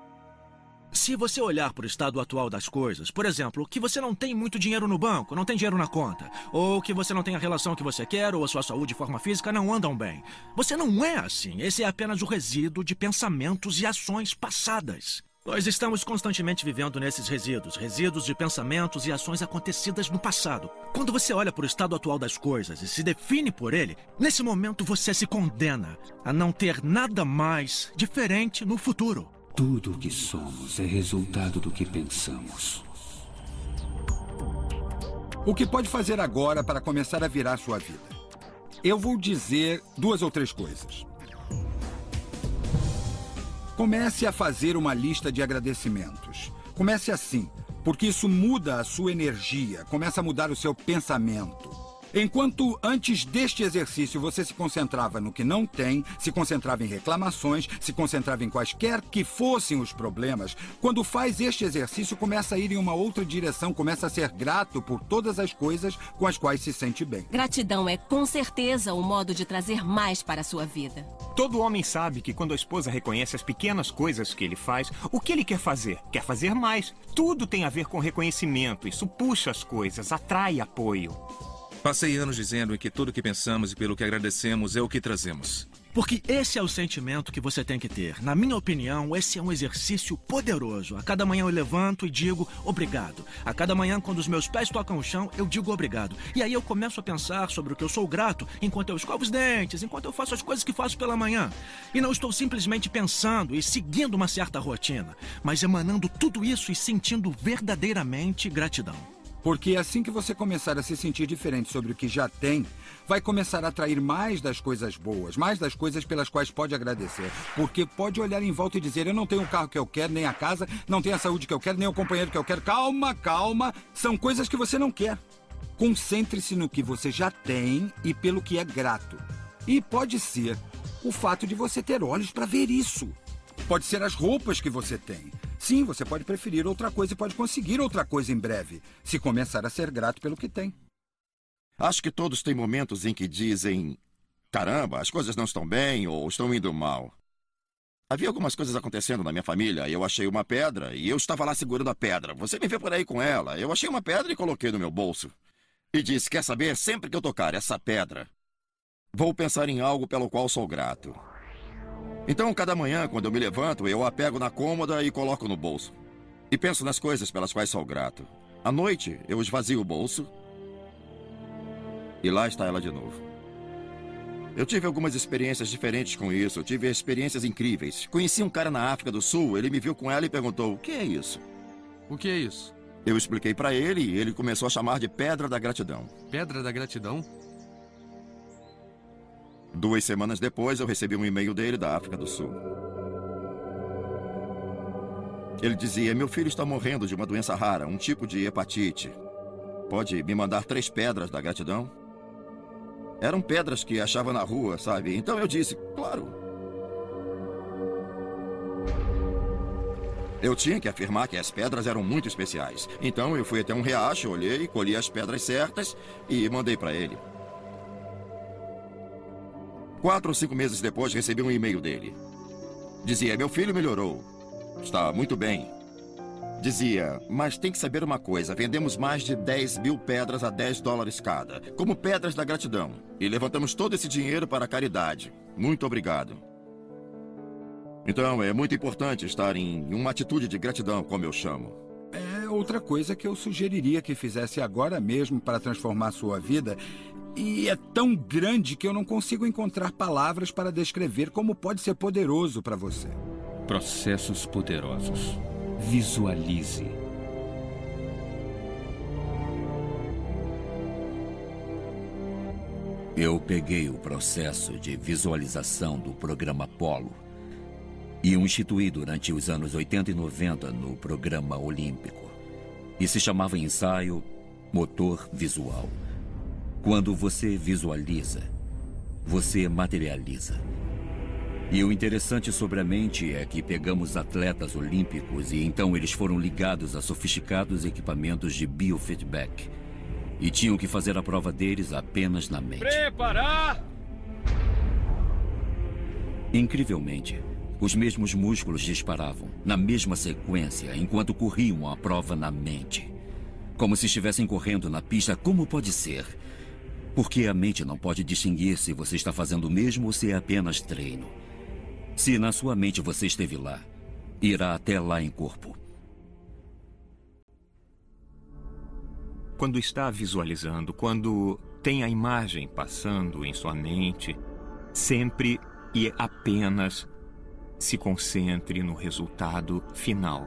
Se você olhar para o estado atual das coisas, por exemplo, que você não tem muito dinheiro no banco, não tem dinheiro na conta, ou que você não tem a relação que você quer, ou a sua saúde e forma física não andam bem. Você não é assim. Esse é apenas o resíduo de pensamentos e ações passadas. Nós estamos constantemente vivendo nesses resíduos, resíduos de pensamentos e ações acontecidas no passado. Quando você olha para o estado atual das coisas e se define por ele, nesse momento você se condena a não ter nada mais diferente no futuro. Tudo o que somos é resultado do que pensamos. O que pode fazer agora para começar a virar sua vida? Eu vou dizer duas ou três coisas. Comece a fazer uma lista de agradecimentos. Comece assim, porque isso muda a sua energia, começa a mudar o seu pensamento. Enquanto antes deste exercício você se concentrava no que não tem, se concentrava em reclamações, se concentrava em quaisquer que fossem os problemas, quando faz este exercício começa a ir em uma outra direção, começa a ser grato por todas as coisas com as quais se sente bem. Gratidão é com certeza o modo de trazer mais para a sua vida. Todo homem sabe que quando a esposa reconhece as pequenas coisas que ele faz, o que ele quer fazer? Quer fazer mais. Tudo tem a ver com reconhecimento. Isso puxa as coisas, atrai apoio. Passei anos dizendo que tudo que pensamos e pelo que agradecemos é o que trazemos. Porque esse é o sentimento que você tem que ter. Na minha opinião, esse é um exercício poderoso. A cada manhã eu levanto e digo obrigado. A cada manhã, quando os meus pés tocam o chão, eu digo obrigado. E aí eu começo a pensar sobre o que eu sou grato enquanto eu escovo os dentes, enquanto eu faço as coisas que faço pela manhã. E não estou simplesmente pensando e seguindo uma certa rotina, mas emanando tudo isso e sentindo verdadeiramente gratidão. Porque assim que você começar a se sentir diferente sobre o que já tem, vai começar a atrair mais das coisas boas, mais das coisas pelas quais pode agradecer. Porque pode olhar em volta e dizer: Eu não tenho o carro que eu quero, nem a casa, não tenho a saúde que eu quero, nem o companheiro que eu quero. Calma, calma. São coisas que você não quer. Concentre-se no que você já tem e pelo que é grato. E pode ser o fato de você ter olhos para ver isso. Pode ser as roupas que você tem. Sim, você pode preferir outra coisa e pode conseguir outra coisa em breve, se começar a ser grato pelo que tem. Acho que todos têm momentos em que dizem: caramba, as coisas não estão bem ou estão indo mal. Havia algumas coisas acontecendo na minha família. Eu achei uma pedra e eu estava lá segurando a pedra. Você me vê por aí com ela. Eu achei uma pedra e coloquei no meu bolso. E disse: Quer saber? Sempre que eu tocar essa pedra, vou pensar em algo pelo qual sou grato. Então, cada manhã, quando eu me levanto, eu a pego na cômoda e coloco no bolso. E penso nas coisas pelas quais sou grato. À noite, eu esvazio o bolso. E lá está ela de novo. Eu tive algumas experiências diferentes com isso. Eu tive experiências incríveis. Conheci um cara na África do Sul, ele me viu com ela e perguntou: O que é isso? O que é isso? Eu expliquei para ele e ele começou a chamar de Pedra da Gratidão. Pedra da Gratidão? Duas semanas depois, eu recebi um e-mail dele da África do Sul. Ele dizia: Meu filho está morrendo de uma doença rara, um tipo de hepatite. Pode me mandar três pedras da gratidão? Eram pedras que achava na rua, sabe? Então eu disse: Claro. Eu tinha que afirmar que as pedras eram muito especiais. Então eu fui até um riacho, olhei, colhi as pedras certas e mandei para ele. Quatro ou cinco meses depois, recebi um e-mail dele. Dizia: Meu filho melhorou. Está muito bem. Dizia: Mas tem que saber uma coisa: vendemos mais de 10 mil pedras a 10 dólares cada, como pedras da gratidão. E levantamos todo esse dinheiro para a caridade. Muito obrigado. Então, é muito importante estar em uma atitude de gratidão, como eu chamo. É outra coisa que eu sugeriria que fizesse agora mesmo para transformar sua vida e é tão grande que eu não consigo encontrar palavras para descrever como pode ser poderoso para você. Processos poderosos. Visualize. Eu peguei o processo de visualização do programa Polo e o instituí durante os anos 80 e 90 no programa Olímpico. E se chamava ensaio Motor Visual. Quando você visualiza, você materializa. E o interessante sobre a mente é que pegamos atletas olímpicos e então eles foram ligados a sofisticados equipamentos de biofeedback. E tinham que fazer a prova deles apenas na mente. Preparar! Incrivelmente, Os mesmos músculos disparavam, na mesma sequência, enquanto corriam a prova na mente. Como se estivessem correndo na pista, como pode ser? Porque a mente não pode distinguir se você está fazendo o mesmo ou se é apenas treino. Se na sua mente você esteve lá, irá até lá em corpo. Quando está visualizando, quando tem a imagem passando em sua mente, sempre e apenas se concentre no resultado final.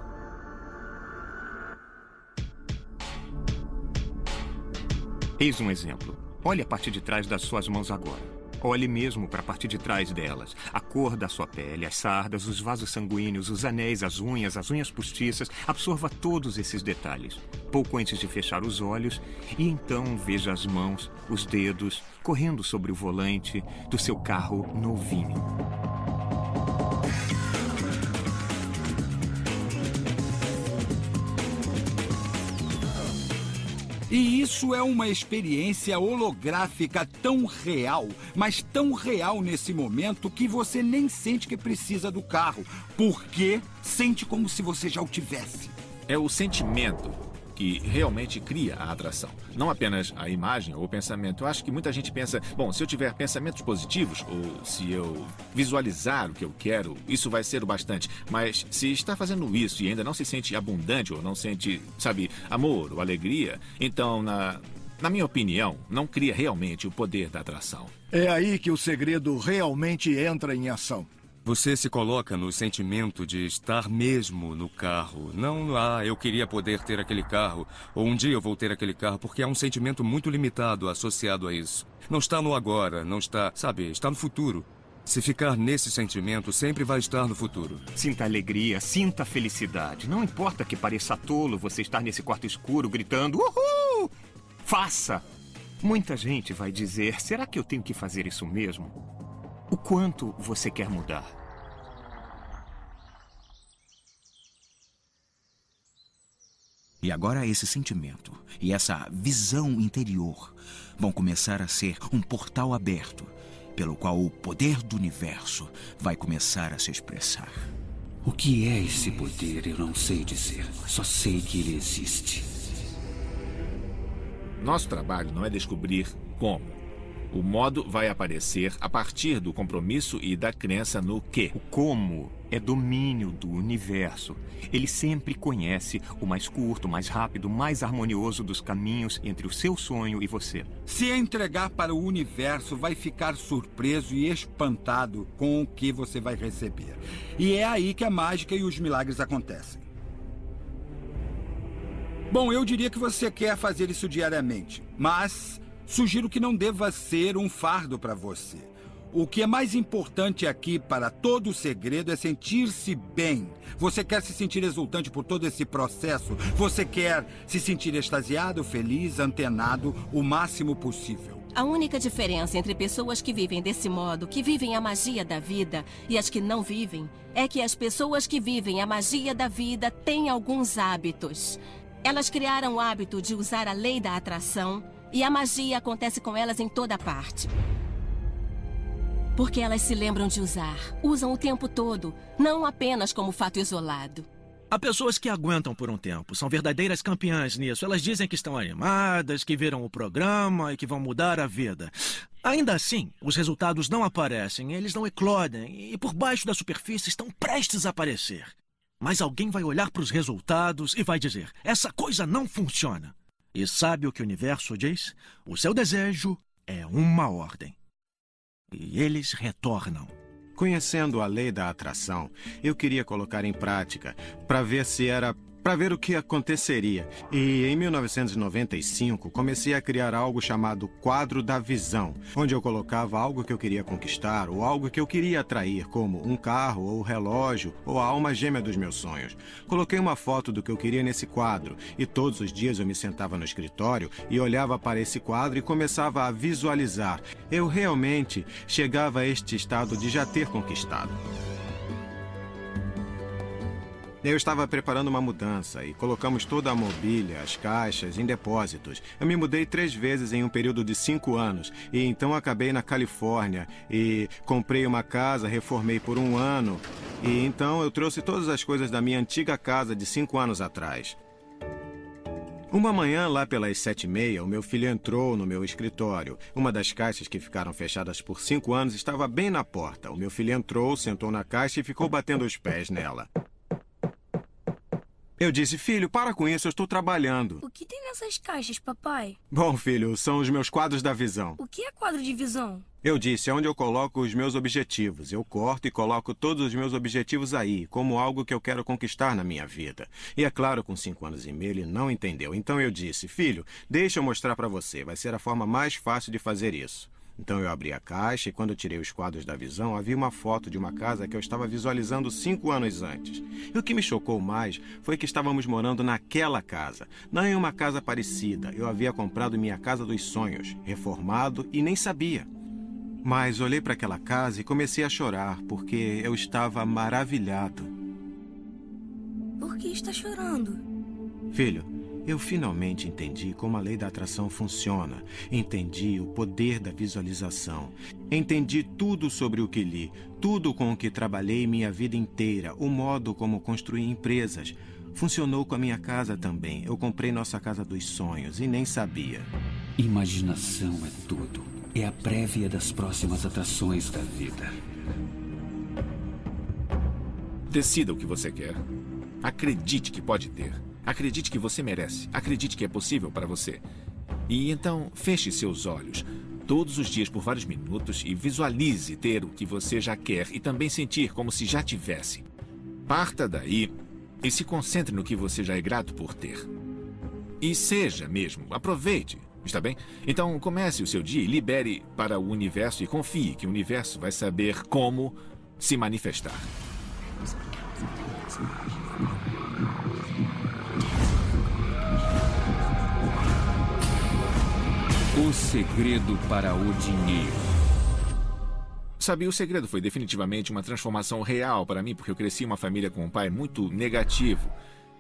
Eis um exemplo. Olhe a parte de trás das suas mãos agora. Olhe mesmo para a parte de trás delas. A cor da sua pele, as sardas, os vasos sanguíneos, os anéis, as unhas, as unhas postiças. Absorva todos esses detalhes. Pouco antes de fechar os olhos, e então veja as mãos, os dedos, correndo sobre o volante do seu carro novinho. E isso é uma experiência holográfica tão real, mas tão real nesse momento que você nem sente que precisa do carro, porque sente como se você já o tivesse. É o sentimento que realmente cria a atração. Não apenas a imagem ou o pensamento. Eu acho que muita gente pensa, bom, se eu tiver pensamentos positivos ou se eu visualizar o que eu quero, isso vai ser o bastante. Mas se está fazendo isso e ainda não se sente abundante ou não sente, sabe, amor ou alegria, então, na, na minha opinião, não cria realmente o poder da atração. É aí que o segredo realmente entra em ação. Você se coloca no sentimento de estar mesmo no carro. Não, ah, eu queria poder ter aquele carro, ou um dia eu vou ter aquele carro, porque há um sentimento muito limitado associado a isso. Não está no agora, não está, sabe, está no futuro. Se ficar nesse sentimento, sempre vai estar no futuro. Sinta alegria, sinta felicidade. Não importa que pareça tolo você estar nesse quarto escuro gritando Uhul! Faça! Muita gente vai dizer: será que eu tenho que fazer isso mesmo? O quanto você quer mudar? E agora esse sentimento e essa visão interior vão começar a ser um portal aberto pelo qual o poder do universo vai começar a se expressar. O que é esse poder eu não sei dizer, só sei que ele existe. Nosso trabalho não é descobrir como, o modo vai aparecer a partir do compromisso e da crença no que. O como é domínio do universo. Ele sempre conhece o mais curto, mais rápido, mais harmonioso dos caminhos entre o seu sonho e você. Se entregar para o universo, vai ficar surpreso e espantado com o que você vai receber. E é aí que a mágica e os milagres acontecem. Bom, eu diria que você quer fazer isso diariamente, mas Sugiro que não deva ser um fardo para você. O que é mais importante aqui para todo o segredo é sentir-se bem. Você quer se sentir exultante por todo esse processo. Você quer se sentir extasiado, feliz, antenado o máximo possível. A única diferença entre pessoas que vivem desse modo, que vivem a magia da vida, e as que não vivem, é que as pessoas que vivem a magia da vida têm alguns hábitos. Elas criaram o hábito de usar a lei da atração e a magia acontece com elas em toda parte. Porque elas se lembram de usar. Usam o tempo todo, não apenas como fato isolado. Há pessoas que aguentam por um tempo, são verdadeiras campeãs nisso. Elas dizem que estão animadas, que viram o programa e que vão mudar a vida. Ainda assim, os resultados não aparecem, eles não eclodem e por baixo da superfície estão prestes a aparecer. Mas alguém vai olhar para os resultados e vai dizer: essa coisa não funciona. E sabe o que o universo diz? O seu desejo é uma ordem. E eles retornam. Conhecendo a lei da atração, eu queria colocar em prática para ver se era para ver o que aconteceria. E em 1995 comecei a criar algo chamado quadro da visão, onde eu colocava algo que eu queria conquistar ou algo que eu queria atrair, como um carro ou relógio ou a alma gêmea dos meus sonhos. Coloquei uma foto do que eu queria nesse quadro e todos os dias eu me sentava no escritório e olhava para esse quadro e começava a visualizar. Eu realmente chegava a este estado de já ter conquistado. Eu estava preparando uma mudança e colocamos toda a mobília, as caixas, em depósitos. Eu me mudei três vezes em um período de cinco anos e então acabei na Califórnia e comprei uma casa, reformei por um ano E então eu trouxe todas as coisas da minha antiga casa de cinco anos atrás. Uma manhã, lá pelas sete e meia, o meu filho entrou no meu escritório. Uma das caixas que ficaram fechadas por cinco anos estava bem na porta. O meu filho entrou, sentou na caixa e ficou batendo os pés nela. Eu disse, filho, para com isso, eu estou trabalhando. O que tem nessas caixas, papai? Bom, filho, são os meus quadros da visão. O que é quadro de visão? Eu disse, é onde eu coloco os meus objetivos. Eu corto e coloco todos os meus objetivos aí, como algo que eu quero conquistar na minha vida. E é claro, com cinco anos e meio, ele não entendeu. Então eu disse, filho, deixa eu mostrar para você. Vai ser a forma mais fácil de fazer isso. Então eu abri a caixa e quando tirei os quadros da visão, havia uma foto de uma casa que eu estava visualizando cinco anos antes. E o que me chocou mais foi que estávamos morando naquela casa, não em uma casa parecida. Eu havia comprado minha casa dos sonhos, reformado e nem sabia. Mas olhei para aquela casa e comecei a chorar porque eu estava maravilhado. Por que está chorando? Filho, eu finalmente entendi como a lei da atração funciona. Entendi o poder da visualização. Entendi tudo sobre o que li, tudo com o que trabalhei minha vida inteira, o modo como construí empresas. Funcionou com a minha casa também. Eu comprei nossa casa dos sonhos e nem sabia. Imaginação é tudo. É a prévia das próximas atrações da vida. Decida o que você quer. Acredite que pode ter. Acredite que você merece. Acredite que é possível para você. E então, feche seus olhos todos os dias por vários minutos e visualize ter o que você já quer e também sentir como se já tivesse. Parta daí e se concentre no que você já é grato por ter. E seja mesmo, aproveite, está bem? Então comece o seu dia e libere para o universo e confie que o universo vai saber como se manifestar. O segredo para o dinheiro. Sabe, o segredo foi definitivamente uma transformação real para mim, porque eu cresci em uma família com um pai muito negativo.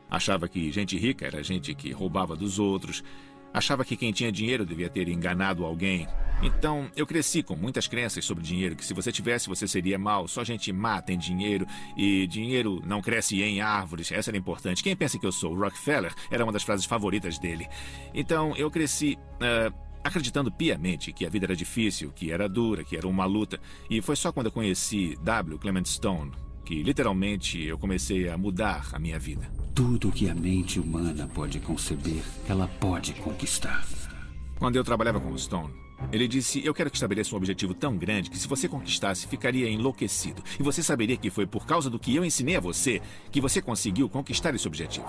Achava que gente rica era gente que roubava dos outros. Achava que quem tinha dinheiro devia ter enganado alguém. Então, eu cresci com muitas crenças sobre dinheiro, que se você tivesse, você seria mal. Só gente má tem dinheiro e dinheiro não cresce em árvores. Essa era importante. Quem pensa que eu sou Rockefeller era uma das frases favoritas dele. Então, eu cresci uh, acreditando piamente que a vida era difícil, que era dura, que era uma luta. E foi só quando eu conheci W. Clement Stone que literalmente eu comecei a mudar a minha vida. Tudo que a mente humana pode conceber, ela pode conquistar. Quando eu trabalhava com o Stone, ele disse: Eu quero que estabeleça um objetivo tão grande que, se você conquistasse, ficaria enlouquecido. E você saberia que foi por causa do que eu ensinei a você que você conseguiu conquistar esse objetivo.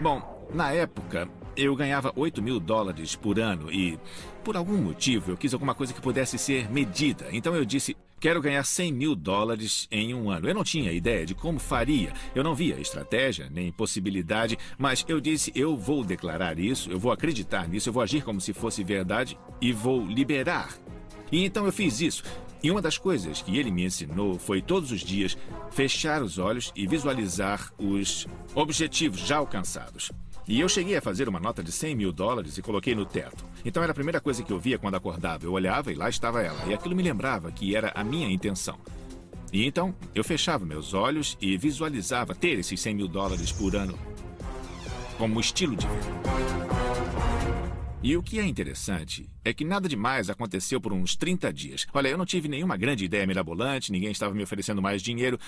Bom, na época, eu ganhava 8 mil dólares por ano e, por algum motivo, eu quis alguma coisa que pudesse ser medida. Então eu disse: Quero ganhar 100 mil dólares em um ano. Eu não tinha ideia de como faria. Eu não via estratégia nem possibilidade, mas eu disse: eu vou declarar isso, eu vou acreditar nisso, eu vou agir como se fosse verdade e vou liberar. E então eu fiz isso. E uma das coisas que ele me ensinou foi todos os dias fechar os olhos e visualizar os objetivos já alcançados. E eu cheguei a fazer uma nota de 100 mil dólares e coloquei no teto. Então era a primeira coisa que eu via quando acordava. Eu olhava e lá estava ela. E aquilo me lembrava que era a minha intenção. E então eu fechava meus olhos e visualizava ter esses 100 mil dólares por ano como estilo de vida. E o que é interessante é que nada demais aconteceu por uns 30 dias. Olha, eu não tive nenhuma grande ideia mirabolante, ninguém estava me oferecendo mais dinheiro.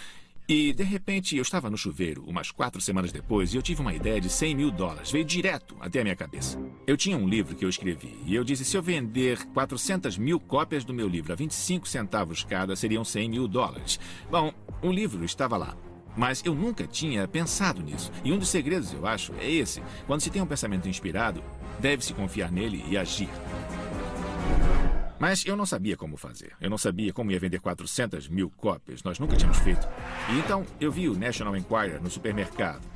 E, de repente, eu estava no chuveiro, umas quatro semanas depois, e eu tive uma ideia de 100 mil dólares. Veio direto até a minha cabeça. Eu tinha um livro que eu escrevi, e eu disse: se eu vender 400 mil cópias do meu livro a 25 centavos cada, seriam 100 mil dólares. Bom, o livro estava lá. Mas eu nunca tinha pensado nisso. E um dos segredos, eu acho, é esse. Quando se tem um pensamento inspirado, deve-se confiar nele e agir. Mas eu não sabia como fazer. Eu não sabia como ia vender 400 mil cópias. Nós nunca tínhamos feito. E então eu vi o National Enquirer no supermercado.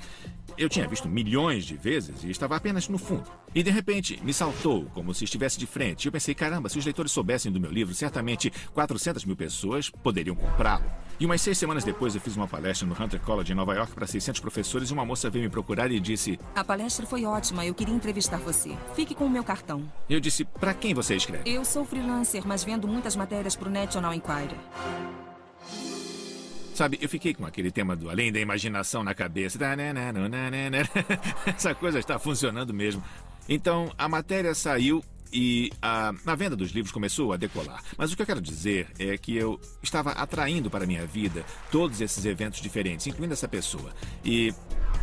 Eu tinha visto milhões de vezes e estava apenas no fundo. E de repente me saltou como se estivesse de frente. Eu pensei, caramba, se os leitores soubessem do meu livro, certamente 400 mil pessoas poderiam comprá-lo. E umas seis semanas depois eu fiz uma palestra no Hunter College em Nova York para 600 professores e uma moça veio me procurar e disse: A palestra foi ótima, eu queria entrevistar você. Fique com o meu cartão. Eu disse: Para quem você escreve? Eu sou freelancer, mas vendo muitas matérias para o National Enquirer. Sabe, eu fiquei com aquele tema do além da imaginação na cabeça. Essa coisa está funcionando mesmo. Então, a matéria saiu e a, a venda dos livros começou a decolar. Mas o que eu quero dizer é que eu estava atraindo para a minha vida todos esses eventos diferentes, incluindo essa pessoa. E,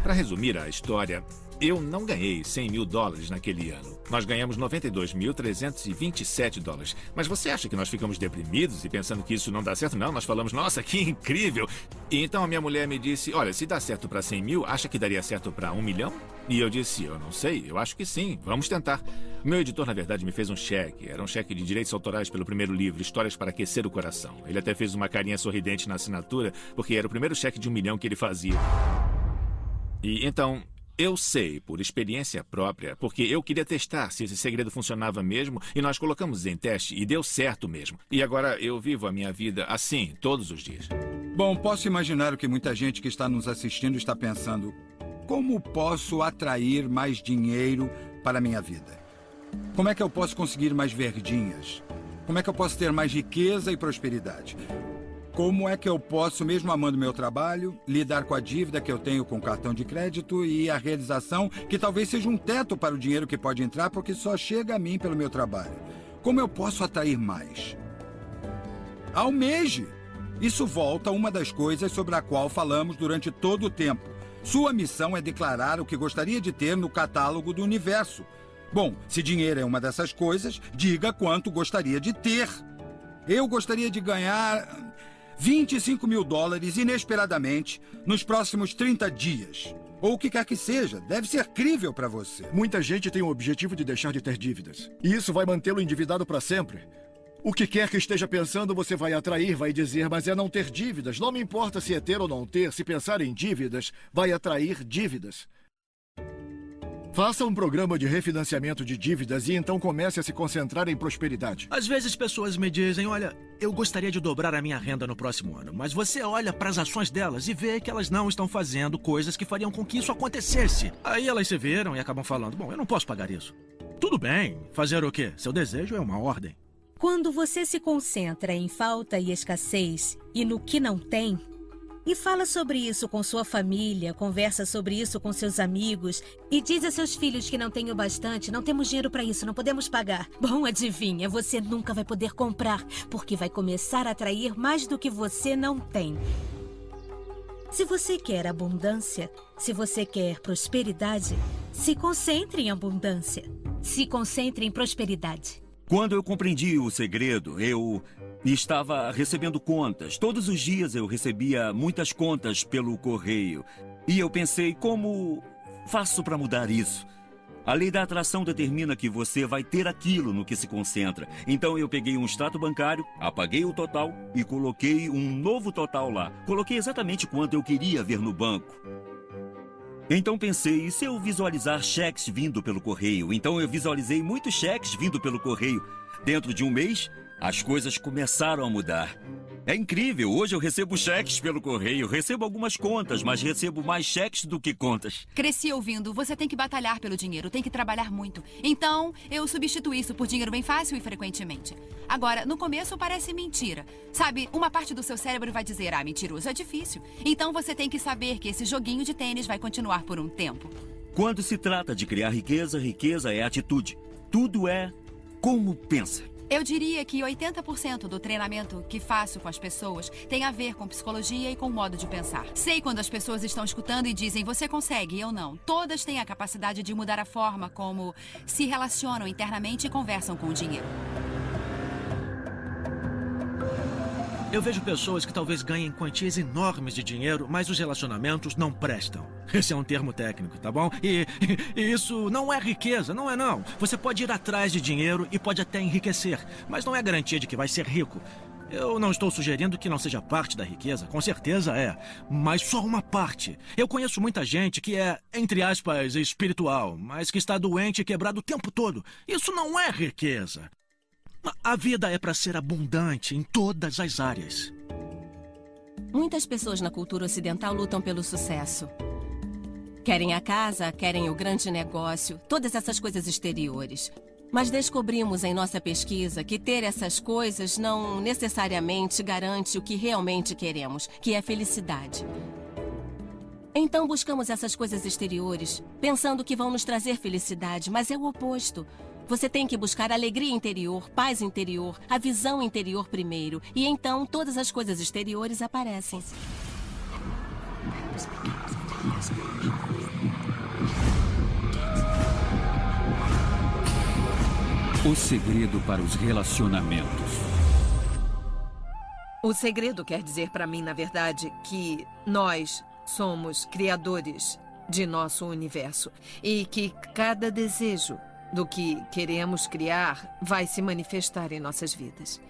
para resumir a história, eu não ganhei 100 mil dólares naquele ano. Nós ganhamos 92.327 dólares. Mas você acha que nós ficamos deprimidos e pensando que isso não dá certo? Não, nós falamos, nossa, que incrível. E então a minha mulher me disse, olha, se dá certo para 100 mil, acha que daria certo para um milhão? E eu disse, eu não sei, eu acho que sim, vamos tentar. Meu editor, na verdade, me fez um cheque. Era um cheque de direitos autorais pelo primeiro livro, Histórias para Aquecer o Coração. Ele até fez uma carinha sorridente na assinatura, porque era o primeiro cheque de um milhão que ele fazia. E então, eu sei, por experiência própria, porque eu queria testar se esse segredo funcionava mesmo e nós colocamos em teste e deu certo mesmo. E agora eu vivo a minha vida assim, todos os dias. Bom, posso imaginar o que muita gente que está nos assistindo está pensando. Como posso atrair mais dinheiro para a minha vida? Como é que eu posso conseguir mais verdinhas? Como é que eu posso ter mais riqueza e prosperidade? Como é que eu posso, mesmo amando meu trabalho, lidar com a dívida que eu tenho com o cartão de crédito e a realização que talvez seja um teto para o dinheiro que pode entrar porque só chega a mim pelo meu trabalho? Como eu posso atrair mais? Almeje! Isso volta a uma das coisas sobre a qual falamos durante todo o tempo. Sua missão é declarar o que gostaria de ter no catálogo do universo. Bom, se dinheiro é uma dessas coisas, diga quanto gostaria de ter. Eu gostaria de ganhar 25 mil dólares inesperadamente nos próximos 30 dias. Ou o que quer que seja, deve ser crível para você. Muita gente tem o objetivo de deixar de ter dívidas. E isso vai mantê-lo endividado para sempre. O que quer que esteja pensando, você vai atrair, vai dizer, mas é não ter dívidas. Não me importa se é ter ou não ter, se pensar em dívidas, vai atrair dívidas. Faça um programa de refinanciamento de dívidas e então comece a se concentrar em prosperidade. Às vezes pessoas me dizem: Olha, eu gostaria de dobrar a minha renda no próximo ano, mas você olha para as ações delas e vê que elas não estão fazendo coisas que fariam com que isso acontecesse. Aí elas se viram e acabam falando: Bom, eu não posso pagar isso. Tudo bem, fazer o quê? Seu desejo é uma ordem. Quando você se concentra em falta e escassez e no que não tem, e fala sobre isso com sua família, conversa sobre isso com seus amigos e diz a seus filhos que não têm o bastante, não temos dinheiro para isso, não podemos pagar. Bom, adivinha, você nunca vai poder comprar, porque vai começar a atrair mais do que você não tem. Se você quer abundância, se você quer prosperidade, se concentre em abundância. Se concentre em prosperidade. Quando eu compreendi o segredo, eu estava recebendo contas. Todos os dias eu recebia muitas contas pelo correio. E eu pensei, como faço para mudar isso? A lei da atração determina que você vai ter aquilo no que se concentra. Então eu peguei um extrato bancário, apaguei o total e coloquei um novo total lá. Coloquei exatamente quanto eu queria ver no banco. Então pensei, e se eu visualizar cheques vindo pelo correio? Então eu visualizei muitos cheques vindo pelo correio. Dentro de um mês, as coisas começaram a mudar. É incrível, hoje eu recebo cheques pelo correio, recebo algumas contas, mas recebo mais cheques do que contas. Cresci ouvindo, você tem que batalhar pelo dinheiro, tem que trabalhar muito. Então, eu substituí isso por dinheiro bem fácil e frequentemente. Agora, no começo parece mentira. Sabe, uma parte do seu cérebro vai dizer, ah, mentiroso é difícil. Então você tem que saber que esse joguinho de tênis vai continuar por um tempo. Quando se trata de criar riqueza, riqueza é atitude. Tudo é como pensa. Eu diria que 80% do treinamento que faço com as pessoas tem a ver com psicologia e com modo de pensar. Sei quando as pessoas estão escutando e dizem você consegue eu não. Todas têm a capacidade de mudar a forma como se relacionam internamente e conversam com o dinheiro. Eu vejo pessoas que talvez ganhem quantias enormes de dinheiro, mas os relacionamentos não prestam. Esse é um termo técnico, tá bom? E, e, isso não é riqueza, não é não. Você pode ir atrás de dinheiro e pode até enriquecer, mas não é garantia de que vai ser rico. Eu não estou sugerindo que não seja parte da riqueza, com certeza é, mas só uma parte. Eu conheço muita gente que é, entre aspas, espiritual, mas que está doente e quebrado o tempo todo. Isso não é riqueza. A vida é para ser abundante em todas as áreas. Muitas pessoas na cultura ocidental lutam pelo sucesso. Querem a casa, querem o grande negócio, todas essas coisas exteriores. Mas descobrimos em nossa pesquisa que ter essas coisas não necessariamente garante o que realmente queremos, que é felicidade. Então buscamos essas coisas exteriores, pensando que vão nos trazer felicidade, mas é o oposto. Você tem que buscar alegria interior, paz interior, a visão interior primeiro, e então todas as coisas exteriores aparecem. O segredo para os relacionamentos. O segredo quer dizer para mim, na verdade, que nós somos criadores de nosso universo e que cada desejo do que queremos criar vai se manifestar em nossas vidas.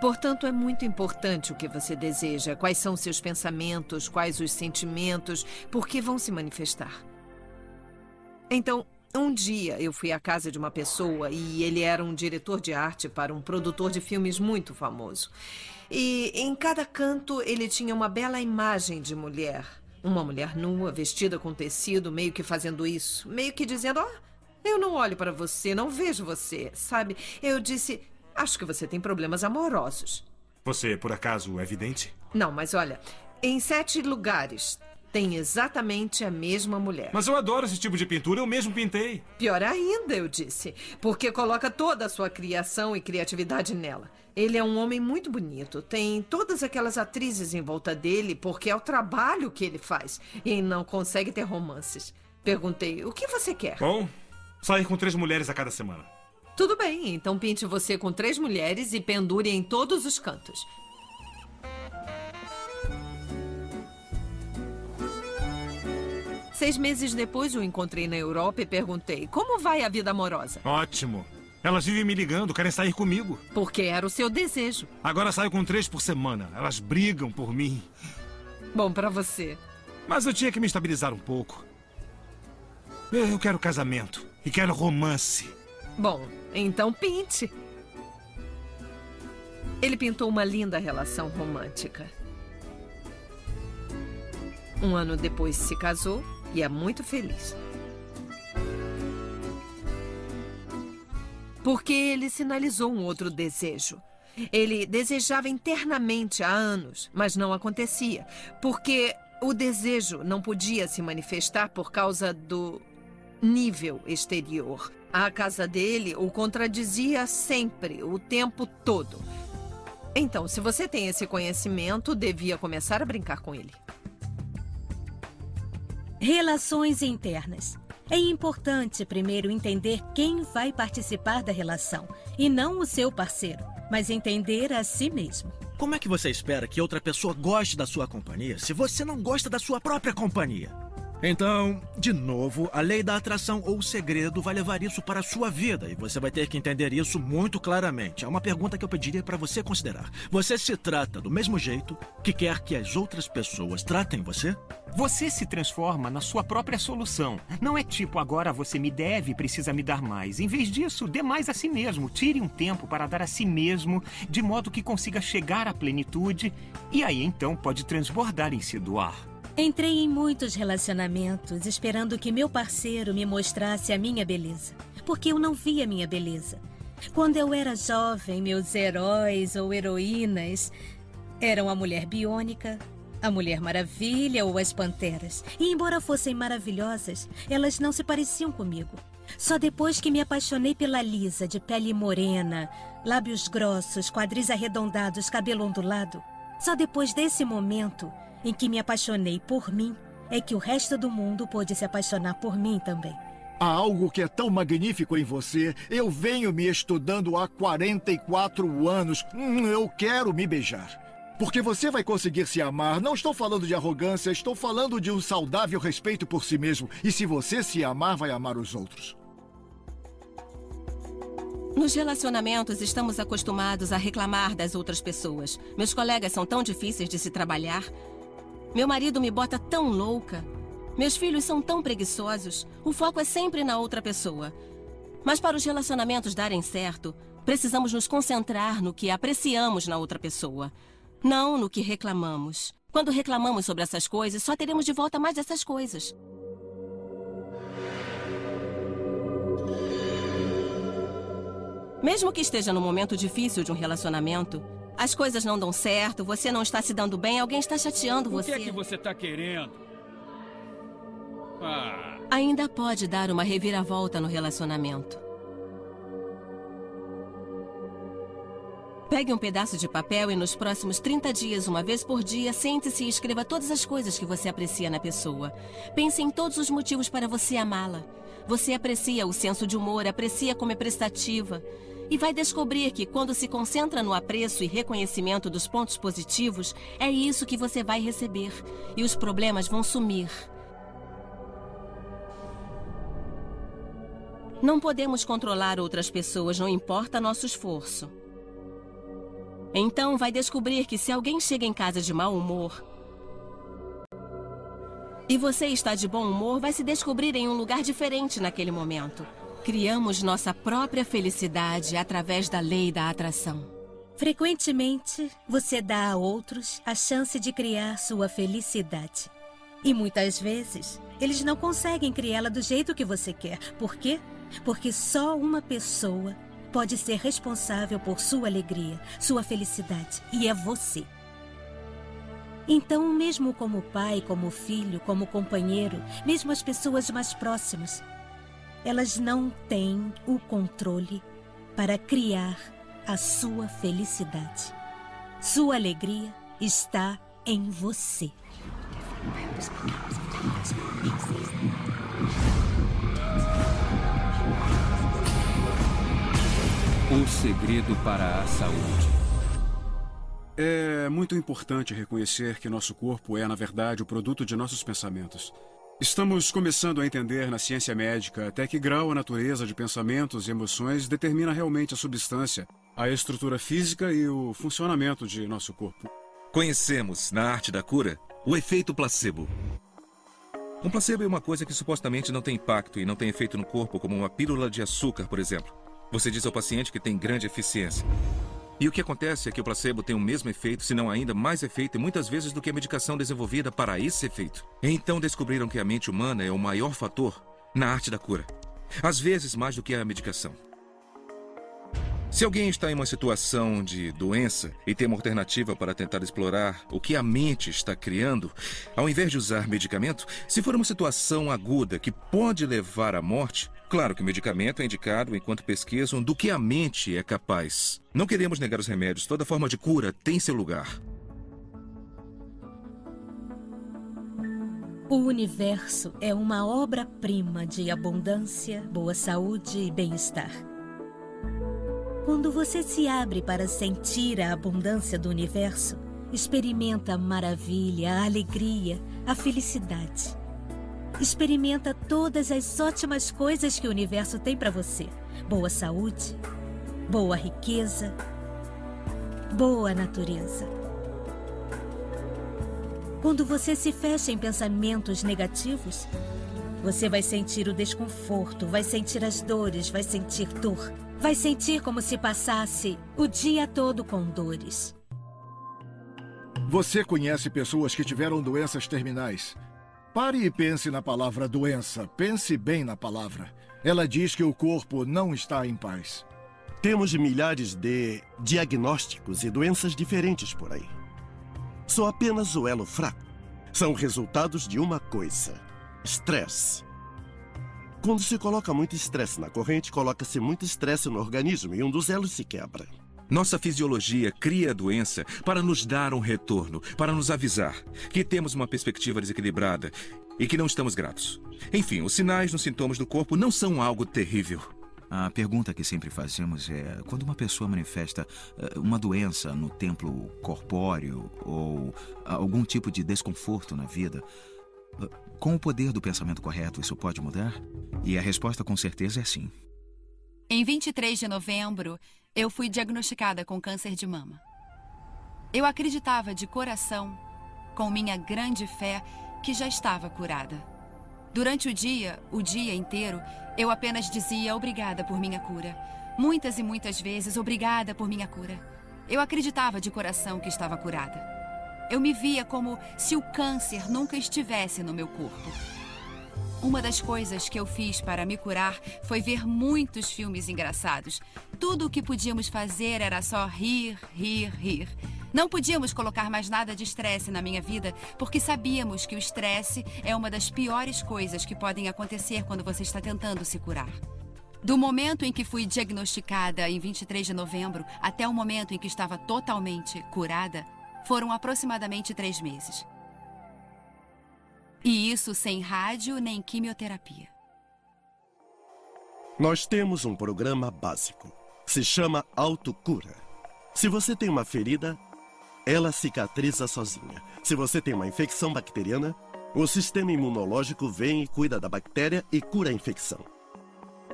Portanto, é muito importante o que você deseja, quais são seus pensamentos, quais os sentimentos, porque vão se manifestar. Então, um dia eu fui à casa de uma pessoa e ele era um diretor de arte para um produtor de filmes muito famoso. E em cada canto ele tinha uma bela imagem de mulher. Uma mulher nua, vestida com tecido, meio que fazendo isso, meio que dizendo: Ó, oh, eu não olho para você, não vejo você, sabe? Eu disse: Acho que você tem problemas amorosos. Você, por acaso, é vidente? Não, mas olha, em sete lugares tem exatamente a mesma mulher. Mas eu adoro esse tipo de pintura, eu mesmo pintei. Pior ainda, eu disse, porque coloca toda a sua criação e criatividade nela. Ele é um homem muito bonito, tem todas aquelas atrizes em volta dele, porque é o trabalho que ele faz e não consegue ter romances. Perguntei: o que você quer? Bom, sair com três mulheres a cada semana. Tudo bem, então pinte você com três mulheres e pendure em todos os cantos. Seis meses depois, o encontrei na Europa e perguntei: como vai a vida amorosa? Ótimo. Elas vivem me ligando, querem sair comigo. Porque era o seu desejo. Agora saio com três por semana. Elas brigam por mim. Bom para você. Mas eu tinha que me estabilizar um pouco. Eu quero casamento e quero romance. Bom, então pinte. Ele pintou uma linda relação romântica. Um ano depois se casou e é muito feliz. Porque ele sinalizou um outro desejo. Ele desejava internamente há anos, mas não acontecia. Porque o desejo não podia se manifestar por causa do nível exterior. A casa dele o contradizia sempre, o tempo todo. Então, se você tem esse conhecimento, devia começar a brincar com ele. Relações internas. É importante primeiro entender quem vai participar da relação e não o seu parceiro, mas entender a si mesmo. Como é que você espera que outra pessoa goste da sua companhia se você não gosta da sua própria companhia? Então, de novo, a lei da atração ou segredo vai levar isso para a sua vida e você vai ter que entender isso muito claramente. É uma pergunta que eu pediria para você considerar. Você se trata do mesmo jeito que quer que as outras pessoas tratem você? Você se transforma na sua própria solução. Não é tipo agora você me deve e precisa me dar mais. Em vez disso, dê mais a si mesmo. Tire um tempo para dar a si mesmo, de modo que consiga chegar à plenitude e aí então pode transbordar em se doar. Entrei em muitos relacionamentos esperando que meu parceiro me mostrasse a minha beleza, porque eu não via minha beleza. Quando eu era jovem, meus heróis ou heroínas eram a mulher biônica, a Mulher Maravilha ou as Panteras. E embora fossem maravilhosas, elas não se pareciam comigo. Só depois que me apaixonei pela Lisa, de pele morena, lábios grossos, quadris arredondados, cabelo ondulado, só depois desse momento em que me apaixonei por mim, é que o resto do mundo pôde se apaixonar por mim também. Há algo que é tão magnífico em você. Eu venho me estudando há 44 anos. Hum, eu quero me beijar. Porque você vai conseguir se amar. Não estou falando de arrogância, estou falando de um saudável respeito por si mesmo. E se você se amar, vai amar os outros. Nos relacionamentos, estamos acostumados a reclamar das outras pessoas. Meus colegas são tão difíceis de se trabalhar. Meu marido me bota tão louca. Meus filhos são tão preguiçosos. O foco é sempre na outra pessoa. Mas para os relacionamentos darem certo, precisamos nos concentrar no que apreciamos na outra pessoa, não no que reclamamos. Quando reclamamos sobre essas coisas, só teremos de volta mais dessas coisas. Mesmo que esteja no momento difícil de um relacionamento, as coisas não dão certo, você não está se dando bem, alguém está chateando O você. que é que você tá querendo? Ah, Ainda pode dar uma reviravolta no relacionamento. Pegue um pedaço de papel e nos próximos 30 dias, uma vez por dia, sente-se e escreva todas as coisas que você aprecia na pessoa. Pense em todos os motivos para você amá-la. Você aprecia o senso de humor, aprecia como é prestativa. E vai descobrir que quando se concentra no apreço e reconhecimento dos pontos positivos, é isso que você vai receber. E os problemas vão sumir. Não podemos controlar outras pessoas, não importa nosso esforço. Então vai descobrir que se alguém chega em casa de mau humor e você está de bom humor, vai se descobrir em um lugar diferente naquele momento. Criamos nossa própria felicidade através da lei da atração. Frequentemente, você dá a outros a chance de criar sua felicidade. E muitas vezes, eles não conseguem criá-la do jeito que você quer. Por quê? Porque só uma pessoa pode ser responsável por sua alegria, sua felicidade, e é você. Então, mesmo como pai, como filho, como companheiro, mesmo as pessoas mais próximas, elas não têm o controle para criar a sua felicidade. Sua alegria está em você. O segredo para a saúde. É muito importante reconhecer que nosso corpo é, na verdade, o produto de nossos pensamentos. Estamos começando a entender na ciência médica até que grau a natureza de pensamentos e emoções determina realmente a substância, a estrutura física e o funcionamento de nosso corpo. Conhecemos, na arte da cura, o efeito placebo. Um placebo é uma coisa que supostamente não tem impacto e não tem efeito no corpo, como uma pílula de açúcar, por exemplo. Você diz ao paciente que tem grande eficiência. E o que acontece é que o placebo tem o mesmo efeito, se não ainda mais efeito, muitas vezes do que a medicação desenvolvida para esse efeito. Então descobriram que a mente humana é o maior fator na arte da cura. Às vezes mais do que a medicação. Se alguém está em uma situação de doença e tem uma alternativa para tentar explorar o que a mente está criando, ao invés de usar medicamento, se for uma situação aguda que pode levar à morte, claro que o medicamento é indicado enquanto pesquisam do que a mente é capaz. Não queremos negar os remédios, toda forma de cura tem seu lugar. O universo é uma obra-prima de abundância, boa saúde e bem-estar. Quando você se abre para sentir a abundância do universo, experimenta a maravilha, a alegria, a felicidade. Experimenta todas as ótimas coisas que o universo tem para você: boa saúde, boa riqueza, boa natureza. Quando você se fecha em pensamentos negativos, você vai sentir o desconforto, vai sentir as dores, vai sentir dor. Vai sentir como se passasse o dia todo com dores. Você conhece pessoas que tiveram doenças terminais. Pare e pense na palavra doença. Pense bem na palavra. Ela diz que o corpo não está em paz. Temos milhares de diagnósticos e doenças diferentes por aí. Sou apenas o elo fraco. São resultados de uma coisa: estresse. Quando se coloca muito estresse na corrente, coloca-se muito estresse no organismo e um dos elos se quebra. Nossa fisiologia cria a doença para nos dar um retorno, para nos avisar que temos uma perspectiva desequilibrada e que não estamos gratos. Enfim, os sinais nos sintomas do corpo não são algo terrível. A pergunta que sempre fazemos é: quando uma pessoa manifesta eh, uma doença no templo corpóreo ou algum tipo de desconforto na vida, eh, com o poder do pensamento correto, isso pode mudar? E a resposta com certeza é sim. Em 23 de novembro, eu fui diagnosticada com câncer de mama. Eu acreditava de coração, com minha grande fé, que já estava curada. Durante o dia, o dia inteiro, eu apenas dizia obrigada por minha cura. Muitas e muitas vezes, obrigada por minha cura. Eu acreditava de coração que estava curada. Eu me via como se o câncer nunca estivesse no meu corpo. Uma das coisas que eu fiz para me curar foi ver muitos filmes engraçados. Tudo o que podíamos fazer era só rir, rir, rir. Não podíamos colocar mais nada de estresse na minha vida, porque sabíamos que o estresse é uma das piores coisas que podem acontecer quando você está tentando se curar. Do momento em que fui diagnosticada em 23 de novembro até o momento em que estava totalmente curada, foram aproximadamente três meses. E isso sem rádio nem quimioterapia. Nós temos um programa básico. Se chama autocura. Se você tem uma ferida, ela cicatriza sozinha. Se você tem uma infecção bacteriana, o sistema imunológico vem e cuida da bactéria e cura a infecção.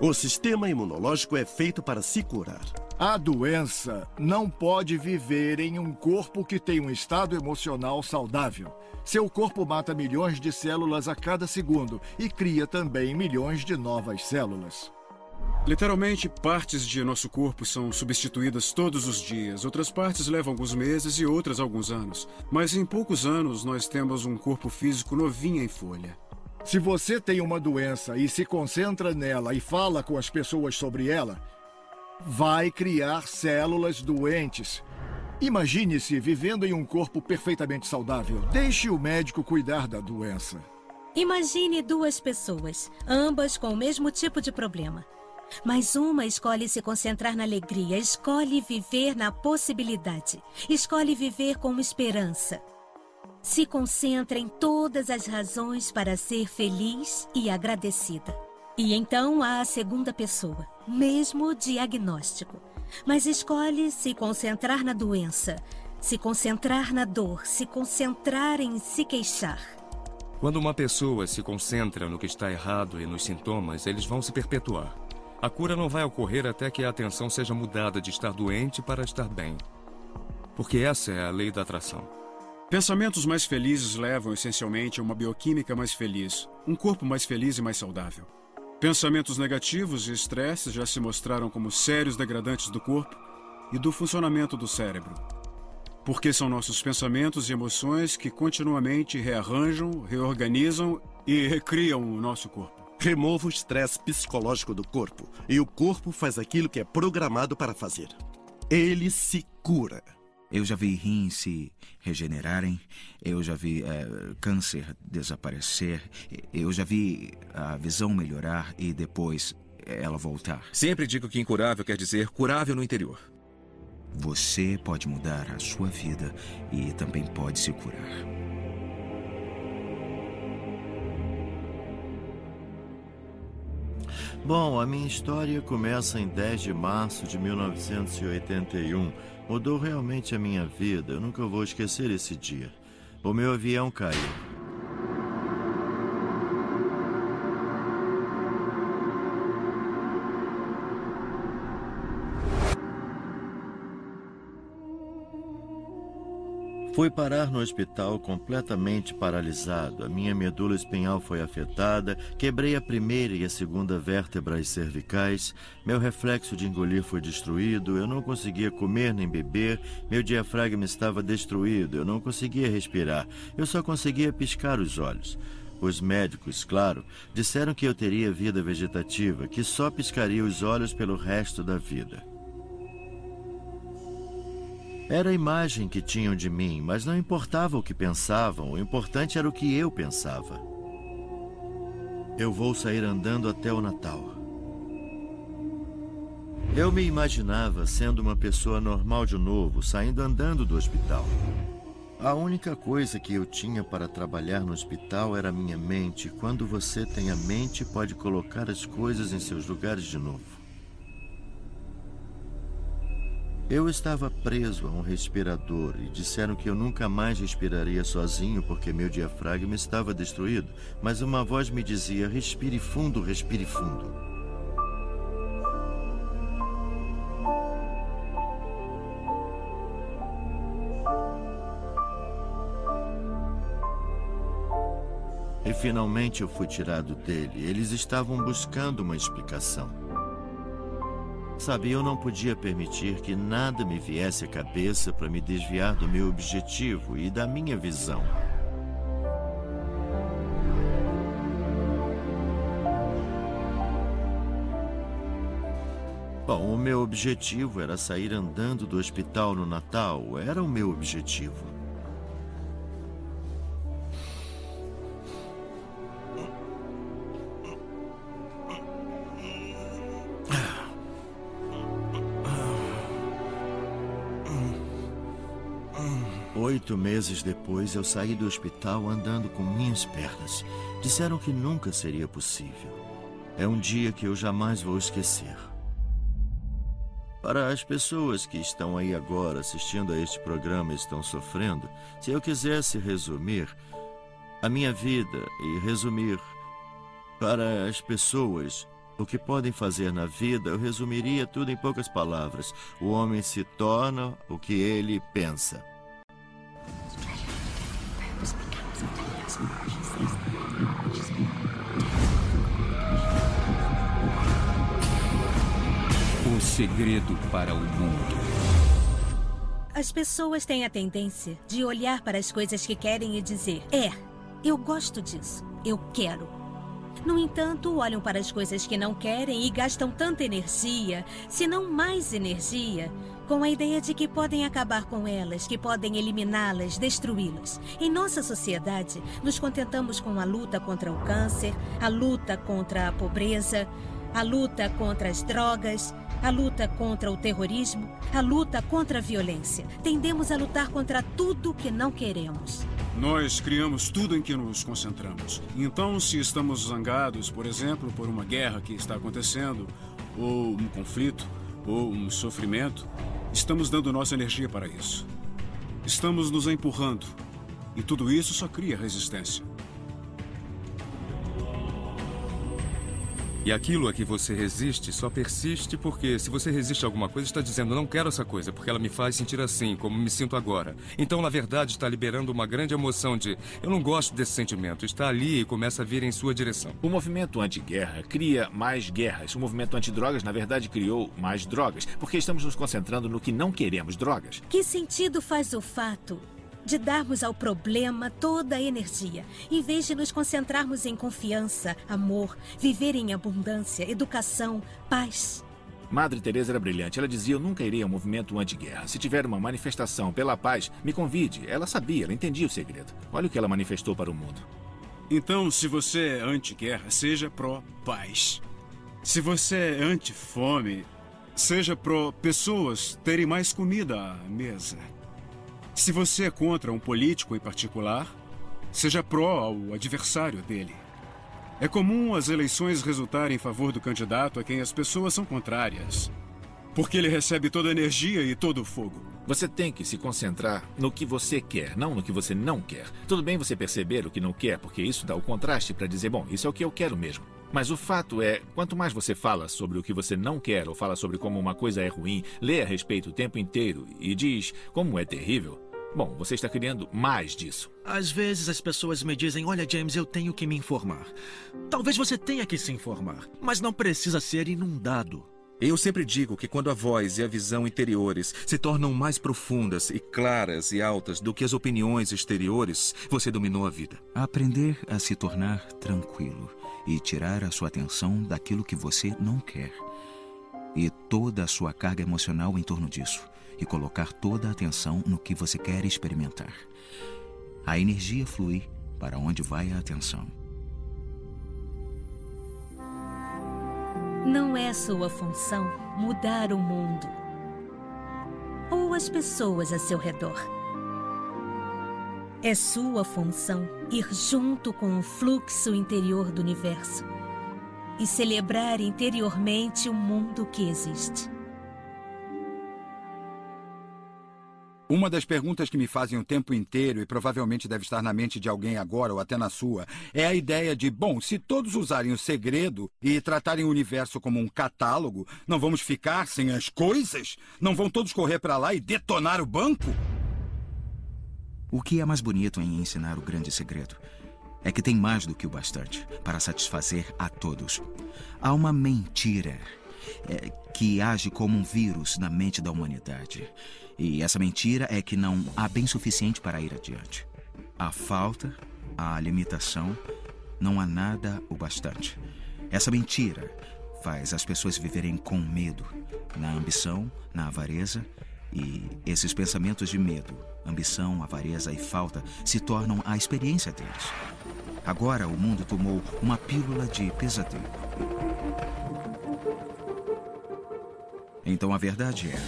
O sistema imunológico é feito para se curar. A doença não pode viver em um corpo que tem um estado emocional saudável. Seu corpo mata milhões de células a cada segundo e cria também milhões de novas células. Literalmente, partes de nosso corpo são substituídas todos os dias. Outras partes levam alguns meses e outras alguns anos. Mas em poucos anos, nós temos um corpo físico novinho em folha. Se você tem uma doença e se concentra nela e fala com as pessoas sobre ela, vai criar células doentes. Imagine-se vivendo em um corpo perfeitamente saudável. Deixe o médico cuidar da doença. Imagine duas pessoas, ambas com o mesmo tipo de problema. Mas uma escolhe se concentrar na alegria, escolhe viver na possibilidade, escolhe viver com esperança. Se concentra em todas as razões para ser feliz e agradecida. E então há a segunda pessoa, mesmo diagnóstico, mas escolhe se concentrar na doença, se concentrar na dor, se concentrar em se queixar. Quando uma pessoa se concentra no que está errado e nos sintomas, eles vão se perpetuar. A cura não vai ocorrer até que a atenção seja mudada de estar doente para estar bem. Porque essa é a lei da atração. Pensamentos mais felizes levam essencialmente a uma bioquímica mais feliz, um corpo mais feliz e mais saudável. Pensamentos negativos e estresse já se mostraram como sérios degradantes do corpo e do funcionamento do cérebro. Porque são nossos pensamentos e emoções que continuamente rearranjam, reorganizam e recriam o nosso corpo. Remova o estresse psicológico do corpo e o corpo faz aquilo que é programado para fazer. Ele se cura. Eu já vi rins se regenerarem, eu já vi é, câncer desaparecer, eu já vi a visão melhorar e depois ela voltar. Sempre digo que incurável quer dizer curável no interior. Você pode mudar a sua vida e também pode se curar. Bom, a minha história começa em 10 de março de 1981 Mudou realmente a minha vida. Eu nunca vou esquecer esse dia. O meu avião caiu. Fui parar no hospital completamente paralisado. A minha medula espinhal foi afetada, quebrei a primeira e a segunda vértebras cervicais, meu reflexo de engolir foi destruído, eu não conseguia comer nem beber, meu diafragma estava destruído, eu não conseguia respirar, eu só conseguia piscar os olhos. Os médicos, claro, disseram que eu teria vida vegetativa, que só piscaria os olhos pelo resto da vida. Era a imagem que tinham de mim, mas não importava o que pensavam, o importante era o que eu pensava. Eu vou sair andando até o Natal. Eu me imaginava sendo uma pessoa normal de novo, saindo andando do hospital. A única coisa que eu tinha para trabalhar no hospital era minha mente. Quando você tem a mente, pode colocar as coisas em seus lugares de novo. Eu estava preso a um respirador e disseram que eu nunca mais respiraria sozinho porque meu diafragma estava destruído, mas uma voz me dizia: respire fundo, respire fundo. E finalmente eu fui tirado dele. Eles estavam buscando uma explicação. Sabe, eu não podia permitir que nada me viesse à cabeça para me desviar do meu objetivo e da minha visão. Bom, o meu objetivo era sair andando do hospital no Natal, era o meu objetivo. Oito meses depois, eu saí do hospital andando com minhas pernas. Disseram que nunca seria possível. É um dia que eu jamais vou esquecer. Para as pessoas que estão aí agora assistindo a este programa e estão sofrendo, se eu quisesse resumir a minha vida e resumir para as pessoas o que podem fazer na vida, eu resumiria tudo em poucas palavras. O homem se torna o que ele pensa. O segredo para o mundo. As pessoas têm a tendência de olhar para as coisas que querem e dizer: É, eu gosto disso, eu quero. No entanto, olham para as coisas que não querem e gastam tanta energia, se não mais energia, com a ideia de que podem acabar com elas, que podem eliminá-las, destruí-las. Em nossa sociedade, nos contentamos com a luta contra o câncer, a luta contra a pobreza, a luta contra as drogas, a luta contra o terrorismo, a luta contra a violência. Tendemos a lutar contra tudo que não queremos. Nós criamos tudo em que nos concentramos. Então, se estamos zangados, por exemplo, por uma guerra que está acontecendo, ou um conflito, ou um sofrimento, estamos dando nossa energia para isso. Estamos nos empurrando. E tudo isso só cria resistência. E aquilo a que você resiste só persiste porque, se você resiste a alguma coisa, está dizendo não quero essa coisa, porque ela me faz sentir assim, como me sinto agora. Então, na verdade, está liberando uma grande emoção de eu não gosto desse sentimento. Está ali e começa a vir em sua direção. O movimento anti-guerra cria mais guerras. O movimento anti-drogas, na verdade, criou mais drogas, porque estamos nos concentrando no que não queremos drogas. Que sentido faz o fato de darmos ao problema toda a energia, em vez de nos concentrarmos em confiança, amor, viver em abundância, educação, paz. Madre Teresa era brilhante. Ela dizia: "Eu nunca irei ao movimento anti-guerra. Se tiver uma manifestação pela paz, me convide." Ela sabia, ela entendia o segredo. Olha o que ela manifestou para o mundo. Então, se você é anti-guerra, seja pró-paz. Se você é anti-fome, seja pró-pessoas terem mais comida à mesa. Se você é contra um político em particular, seja pró ao adversário dele. É comum as eleições resultarem em favor do candidato a quem as pessoas são contrárias. Porque ele recebe toda a energia e todo o fogo. Você tem que se concentrar no que você quer, não no que você não quer. Tudo bem você perceber o que não quer, porque isso dá o contraste para dizer, bom, isso é o que eu quero mesmo. Mas o fato é, quanto mais você fala sobre o que você não quer ou fala sobre como uma coisa é ruim, lê a respeito o tempo inteiro e diz como é terrível, bom, você está criando mais disso. Às vezes as pessoas me dizem: Olha, James, eu tenho que me informar. Talvez você tenha que se informar, mas não precisa ser inundado. Eu sempre digo que quando a voz e a visão interiores se tornam mais profundas e claras e altas do que as opiniões exteriores, você dominou a vida. Aprender a se tornar tranquilo e tirar a sua atenção daquilo que você não quer. E toda a sua carga emocional em torno disso. E colocar toda a atenção no que você quer experimentar. A energia flui para onde vai a atenção. Não é sua função mudar o mundo ou as pessoas a seu redor. É sua função ir junto com o fluxo interior do universo e celebrar interiormente o mundo que existe. Uma das perguntas que me fazem o tempo inteiro, e provavelmente deve estar na mente de alguém agora ou até na sua, é a ideia de, bom, se todos usarem o segredo e tratarem o universo como um catálogo, não vamos ficar sem as coisas? Não vão todos correr para lá e detonar o banco? O que é mais bonito em ensinar o grande segredo é que tem mais do que o bastante para satisfazer a todos. Há uma mentira é, que age como um vírus na mente da humanidade. E essa mentira é que não há bem suficiente para ir adiante. Há falta, há limitação, não há nada o bastante. Essa mentira faz as pessoas viverem com medo, na ambição, na avareza, e esses pensamentos de medo, ambição, avareza e falta se tornam a experiência deles. Agora o mundo tomou uma pílula de pesadelo. Então a verdade é: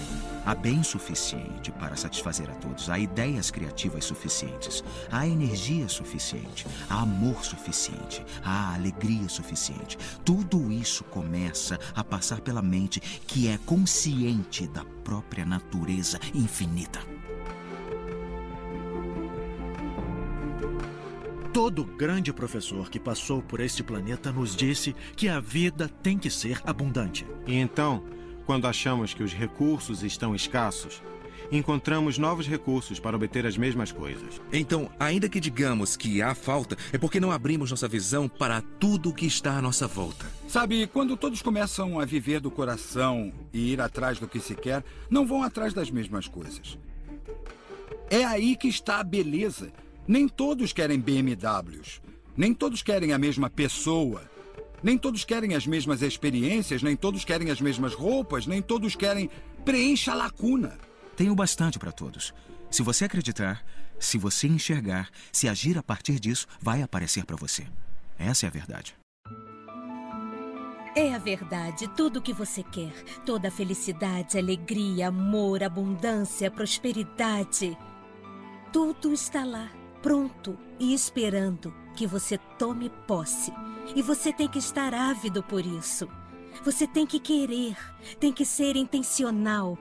há bem suficiente para satisfazer a todos, há ideias criativas suficientes, há energia suficiente, há amor suficiente, há alegria suficiente. Tudo isso começa a passar pela mente que é consciente da própria natureza infinita. Todo grande professor que passou por este planeta nos disse que a vida tem que ser abundante. E então, quando achamos que os recursos estão escassos, encontramos novos recursos para obter as mesmas coisas. Então, ainda que digamos que há falta, é porque não abrimos nossa visão para tudo o que está à nossa volta. Sabe, quando todos começam a viver do coração e ir atrás do que se quer, não vão atrás das mesmas coisas. É aí que está a beleza. Nem todos querem BMWs. Nem todos querem a mesma pessoa. Nem todos querem as mesmas experiências, nem todos querem as mesmas roupas, nem todos querem. Preencha a lacuna. Tenho bastante para todos. Se você acreditar, se você enxergar, se agir a partir disso, vai aparecer para você. Essa é a verdade. É a verdade, tudo o que você quer. Toda a felicidade, alegria, amor, abundância, prosperidade. Tudo está lá, pronto e esperando que você tome posse. E você tem que estar ávido por isso. Você tem que querer, tem que ser intencional.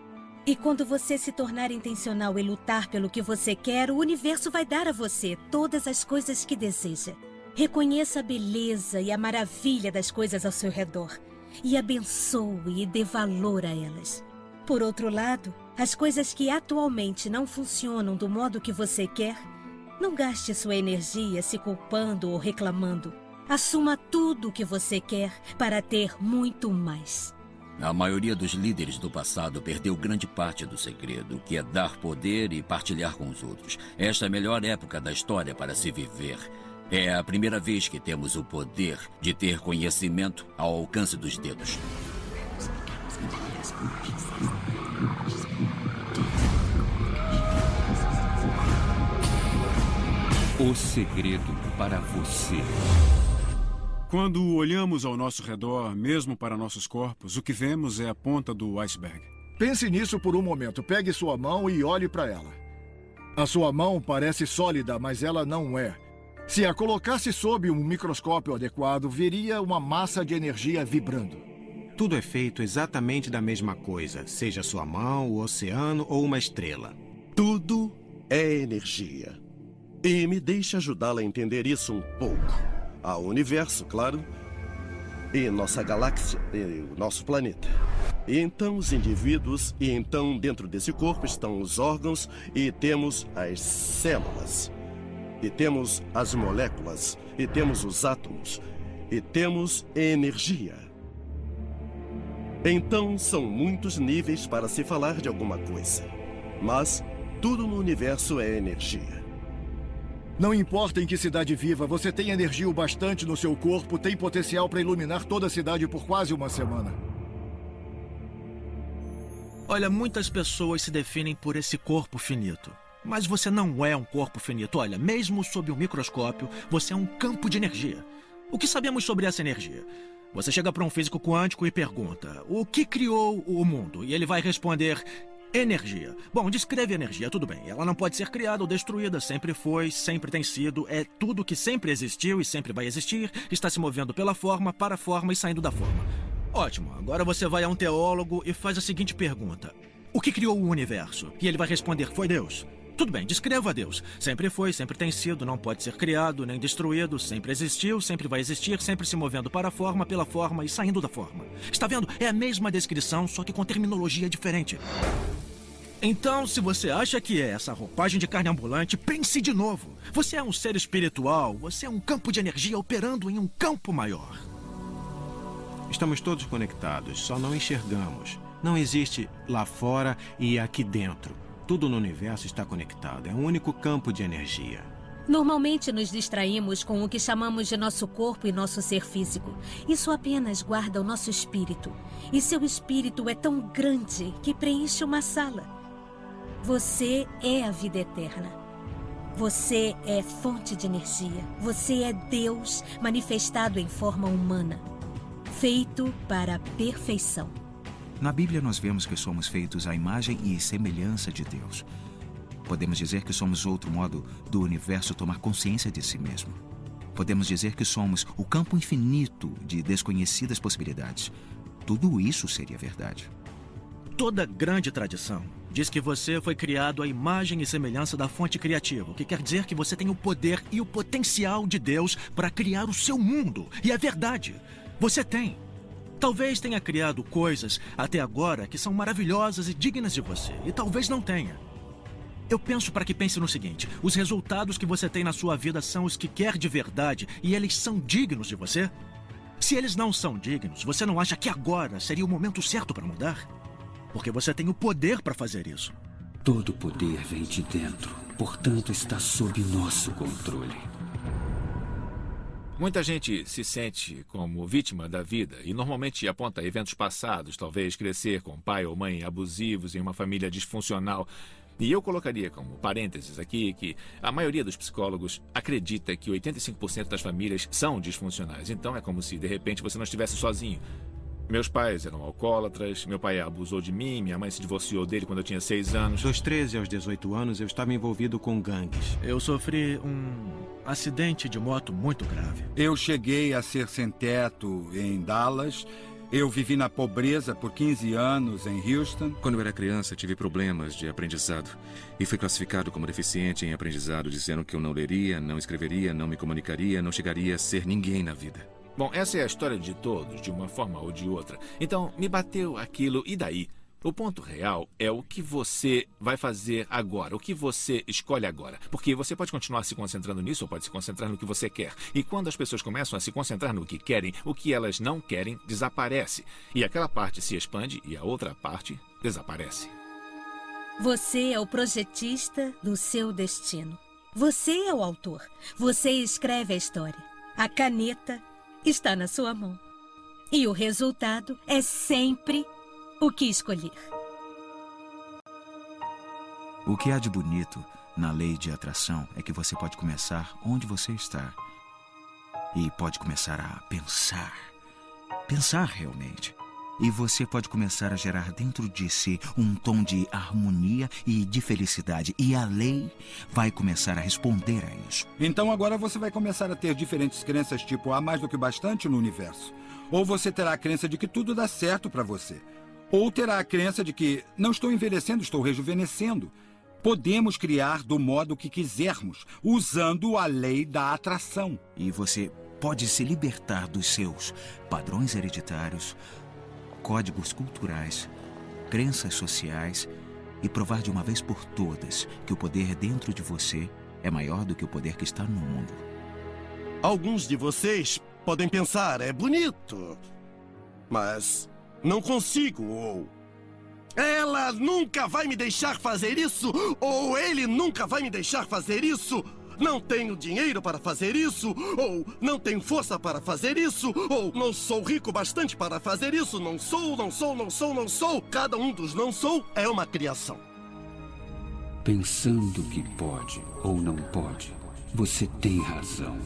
E quando você se tornar intencional e lutar pelo que você quer, o universo vai dar a você todas as coisas que deseja. Reconheça a beleza e a maravilha das coisas ao seu redor e abençoe e dê valor a elas. Por outro lado, as coisas que atualmente não funcionam do modo que você quer, não gaste sua energia se culpando ou reclamando. Assuma tudo o que você quer para ter muito mais. A maioria dos líderes do passado perdeu grande parte do segredo, que é dar poder e partilhar com os outros. Esta é a melhor época da história para se viver. É a primeira vez que temos o poder de ter conhecimento ao alcance dos dedos. O segredo para você. Quando olhamos ao nosso redor, mesmo para nossos corpos, o que vemos é a ponta do iceberg. Pense nisso por um momento. Pegue sua mão e olhe para ela. A sua mão parece sólida, mas ela não é. Se a colocasse sob um microscópio adequado, veria uma massa de energia vibrando. Tudo é feito exatamente da mesma coisa, seja sua mão, o oceano ou uma estrela. Tudo é energia. E me deixe ajudá-la a entender isso um pouco ao universo, claro, e nossa galáxia, e o nosso planeta. E então os indivíduos, e então dentro desse corpo estão os órgãos, e temos as células, e temos as moléculas, e temos os átomos, e temos energia. Então são muitos níveis para se falar de alguma coisa. Mas tudo no universo é energia. Não importa em que cidade viva, você tem energia o bastante no seu corpo, tem potencial para iluminar toda a cidade por quase uma semana. Olha, muitas pessoas se definem por esse corpo finito. Mas você não é um corpo finito. Olha, mesmo sob o microscópio, você é um campo de energia. O que sabemos sobre essa energia? Você chega para um físico quântico e pergunta: o que criou o mundo? E ele vai responder: Energia. Bom, descreve energia, tudo bem. Ela não pode ser criada ou destruída, sempre foi, sempre tem sido, é tudo que sempre existiu e sempre vai existir, está se movendo pela forma, para a forma e saindo da forma. Ótimo, agora você vai a um teólogo e faz a seguinte pergunta: O que criou o universo? E ele vai responder: Foi Deus. Tudo bem, descreva Deus. Sempre foi, sempre tem sido, não pode ser criado nem destruído, sempre existiu, sempre vai existir, sempre se movendo para a forma, pela forma e saindo da forma. Está vendo? É a mesma descrição, só que com terminologia diferente. Então, se você acha que é essa roupagem de carne ambulante, pense de novo. Você é um ser espiritual, você é um campo de energia operando em um campo maior. Estamos todos conectados, só não enxergamos. Não existe lá fora e aqui dentro. Tudo no universo está conectado. É um único campo de energia. Normalmente nos distraímos com o que chamamos de nosso corpo e nosso ser físico. Isso apenas guarda o nosso espírito. E seu espírito é tão grande que preenche uma sala. Você é a vida eterna. Você é fonte de energia. Você é Deus manifestado em forma humana, feito para a perfeição. Na Bíblia, nós vemos que somos feitos à imagem e semelhança de Deus. Podemos dizer que somos outro modo do universo tomar consciência de si mesmo. Podemos dizer que somos o campo infinito de desconhecidas possibilidades. Tudo isso seria verdade. Toda grande tradição diz que você foi criado à imagem e semelhança da fonte criativa, o que quer dizer que você tem o poder e o potencial de Deus para criar o seu mundo. E é verdade. Você tem. Talvez tenha criado coisas até agora que são maravilhosas e dignas de você, e talvez não tenha. Eu penso para que pense no seguinte: os resultados que você tem na sua vida são os que quer de verdade e eles são dignos de você? Se eles não são dignos, você não acha que agora seria o momento certo para mudar? Porque você tem o poder para fazer isso. Todo poder vem de dentro, portanto está sob nosso controle. Muita gente se sente como vítima da vida e normalmente aponta eventos passados, talvez crescer com pai ou mãe abusivos em uma família disfuncional. E eu colocaria como parênteses aqui que a maioria dos psicólogos acredita que 85% das famílias são disfuncionais. Então é como se de repente você não estivesse sozinho. Meus pais eram alcoólatras, meu pai abusou de mim, minha mãe se divorciou dele quando eu tinha 6 anos. Dos 13 aos 18 anos eu estava envolvido com gangues. Eu sofri um acidente de moto muito grave. Eu cheguei a ser sem teto em Dallas eu vivi na pobreza por 15 anos em Houston. Quando eu era criança, tive problemas de aprendizado e fui classificado como deficiente em aprendizado, dizendo que eu não leria, não escreveria, não me comunicaria, não chegaria a ser ninguém na vida. Bom, essa é a história de todos, de uma forma ou de outra. Então, me bateu aquilo, e daí? O ponto real é o que você vai fazer agora, o que você escolhe agora. Porque você pode continuar se concentrando nisso ou pode se concentrar no que você quer. E quando as pessoas começam a se concentrar no que querem, o que elas não querem desaparece. E aquela parte se expande e a outra parte desaparece. Você é o projetista do seu destino. Você é o autor. Você escreve a história. A caneta está na sua mão. E o resultado é sempre o que escolher? O que há de bonito na lei de atração é que você pode começar onde você está. E pode começar a pensar. Pensar realmente. E você pode começar a gerar dentro de si um tom de harmonia e de felicidade. E a lei vai começar a responder a isso. Então agora você vai começar a ter diferentes crenças, tipo há mais do que bastante no universo. Ou você terá a crença de que tudo dá certo para você. Ou terá a crença de que não estou envelhecendo, estou rejuvenescendo. Podemos criar do modo que quisermos, usando a lei da atração. E você pode se libertar dos seus padrões hereditários, códigos culturais, crenças sociais e provar de uma vez por todas que o poder dentro de você é maior do que o poder que está no mundo. Alguns de vocês podem pensar, é bonito, mas não consigo, ou. Ela nunca vai me deixar fazer isso, ou ele nunca vai me deixar fazer isso. Não tenho dinheiro para fazer isso, ou não tenho força para fazer isso, ou não sou rico bastante para fazer isso. Não sou, não sou, não sou, não sou. Cada um dos não sou é uma criação. Pensando que pode ou não pode, você tem razão.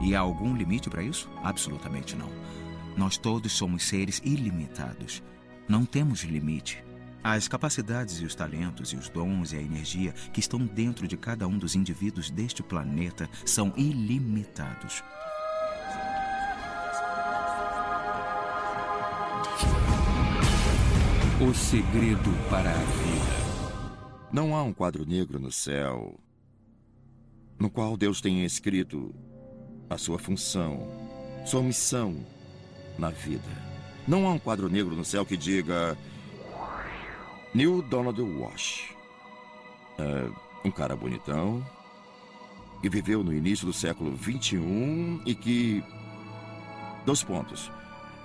E há algum limite para isso? Absolutamente não. Nós todos somos seres ilimitados. Não temos limite. As capacidades e os talentos e os dons e a energia que estão dentro de cada um dos indivíduos deste planeta são ilimitados. O segredo para a vida. Não há um quadro negro no céu no qual Deus tenha escrito a sua função, sua missão na vida. Não há um quadro negro no céu que diga Neil Donald Walsh. É um cara bonitão que viveu no início do século 21 e que. Dois pontos.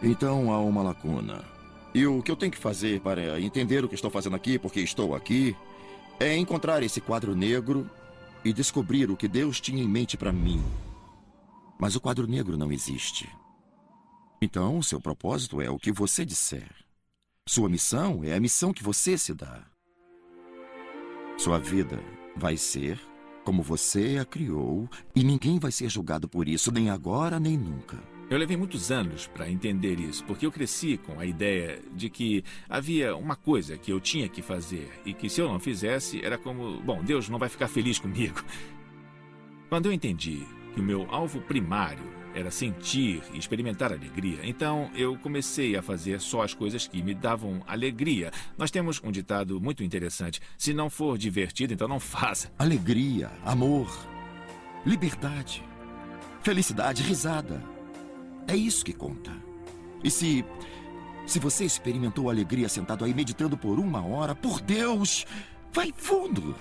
Então há uma lacuna. E o que eu tenho que fazer para entender o que estou fazendo aqui, porque estou aqui, é encontrar esse quadro negro e descobrir o que Deus tinha em mente para mim. Mas o quadro negro não existe. Então, seu propósito é o que você disser. Sua missão é a missão que você se dá. Sua vida vai ser como você a criou e ninguém vai ser julgado por isso, nem agora nem nunca. Eu levei muitos anos para entender isso, porque eu cresci com a ideia de que havia uma coisa que eu tinha que fazer e que se eu não fizesse era como, bom, Deus não vai ficar feliz comigo. Quando eu entendi que o meu alvo primário era sentir e experimentar alegria. Então eu comecei a fazer só as coisas que me davam alegria. Nós temos um ditado muito interessante: se não for divertido, então não faça. Alegria, amor, liberdade, felicidade, risada. É isso que conta. E se. Se você experimentou alegria sentado aí meditando por uma hora, por Deus, vai fundo.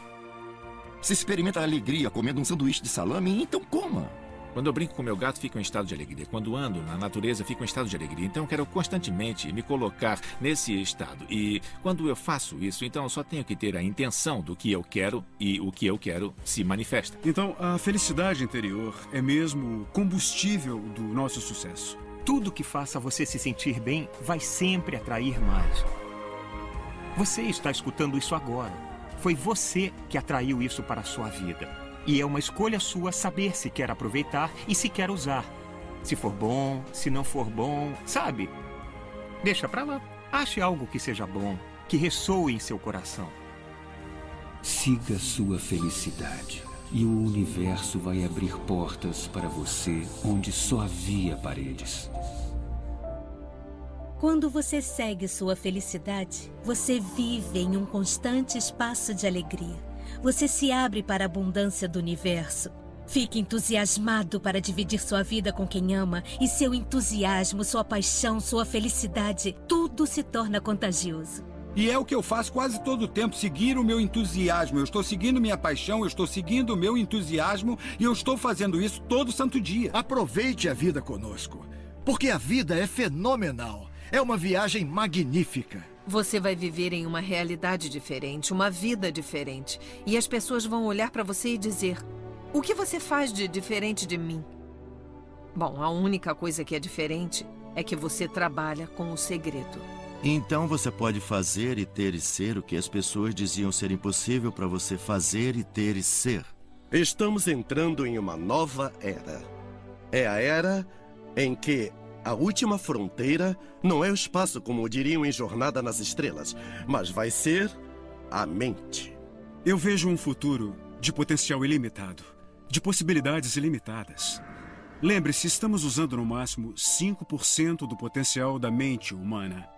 Se experimenta alegria comendo um sanduíche de salame, então coma. Quando eu brinco com meu gato, fico em estado de alegria. Quando ando na natureza, fico em estado de alegria. Então, eu quero constantemente me colocar nesse estado. E quando eu faço isso, então eu só tenho que ter a intenção do que eu quero e o que eu quero se manifesta. Então, a felicidade interior é mesmo o combustível do nosso sucesso. Tudo que faça você se sentir bem vai sempre atrair mais. Você está escutando isso agora. Foi você que atraiu isso para a sua vida. E é uma escolha sua saber se quer aproveitar e se quer usar. Se for bom, se não for bom, sabe? Deixa pra lá. Ache algo que seja bom, que ressoe em seu coração. Siga sua felicidade e o universo vai abrir portas para você onde só havia paredes. Quando você segue sua felicidade, você vive em um constante espaço de alegria você se abre para a abundância do universo. Fique entusiasmado para dividir sua vida com quem ama e seu entusiasmo, sua paixão, sua felicidade, tudo se torna contagioso. E é o que eu faço quase todo o tempo, seguir o meu entusiasmo. Eu estou seguindo minha paixão, eu estou seguindo o meu entusiasmo e eu estou fazendo isso todo santo dia. Aproveite a vida conosco, porque a vida é fenomenal. É uma viagem magnífica. Você vai viver em uma realidade diferente, uma vida diferente. E as pessoas vão olhar para você e dizer: O que você faz de diferente de mim? Bom, a única coisa que é diferente é que você trabalha com o segredo. Então você pode fazer e ter e ser o que as pessoas diziam ser impossível para você fazer e ter e ser. Estamos entrando em uma nova era. É a era em que a última fronteira não é o espaço, como diriam em Jornada nas Estrelas, mas vai ser a mente. Eu vejo um futuro de potencial ilimitado, de possibilidades ilimitadas. Lembre-se, estamos usando no máximo 5% do potencial da mente humana.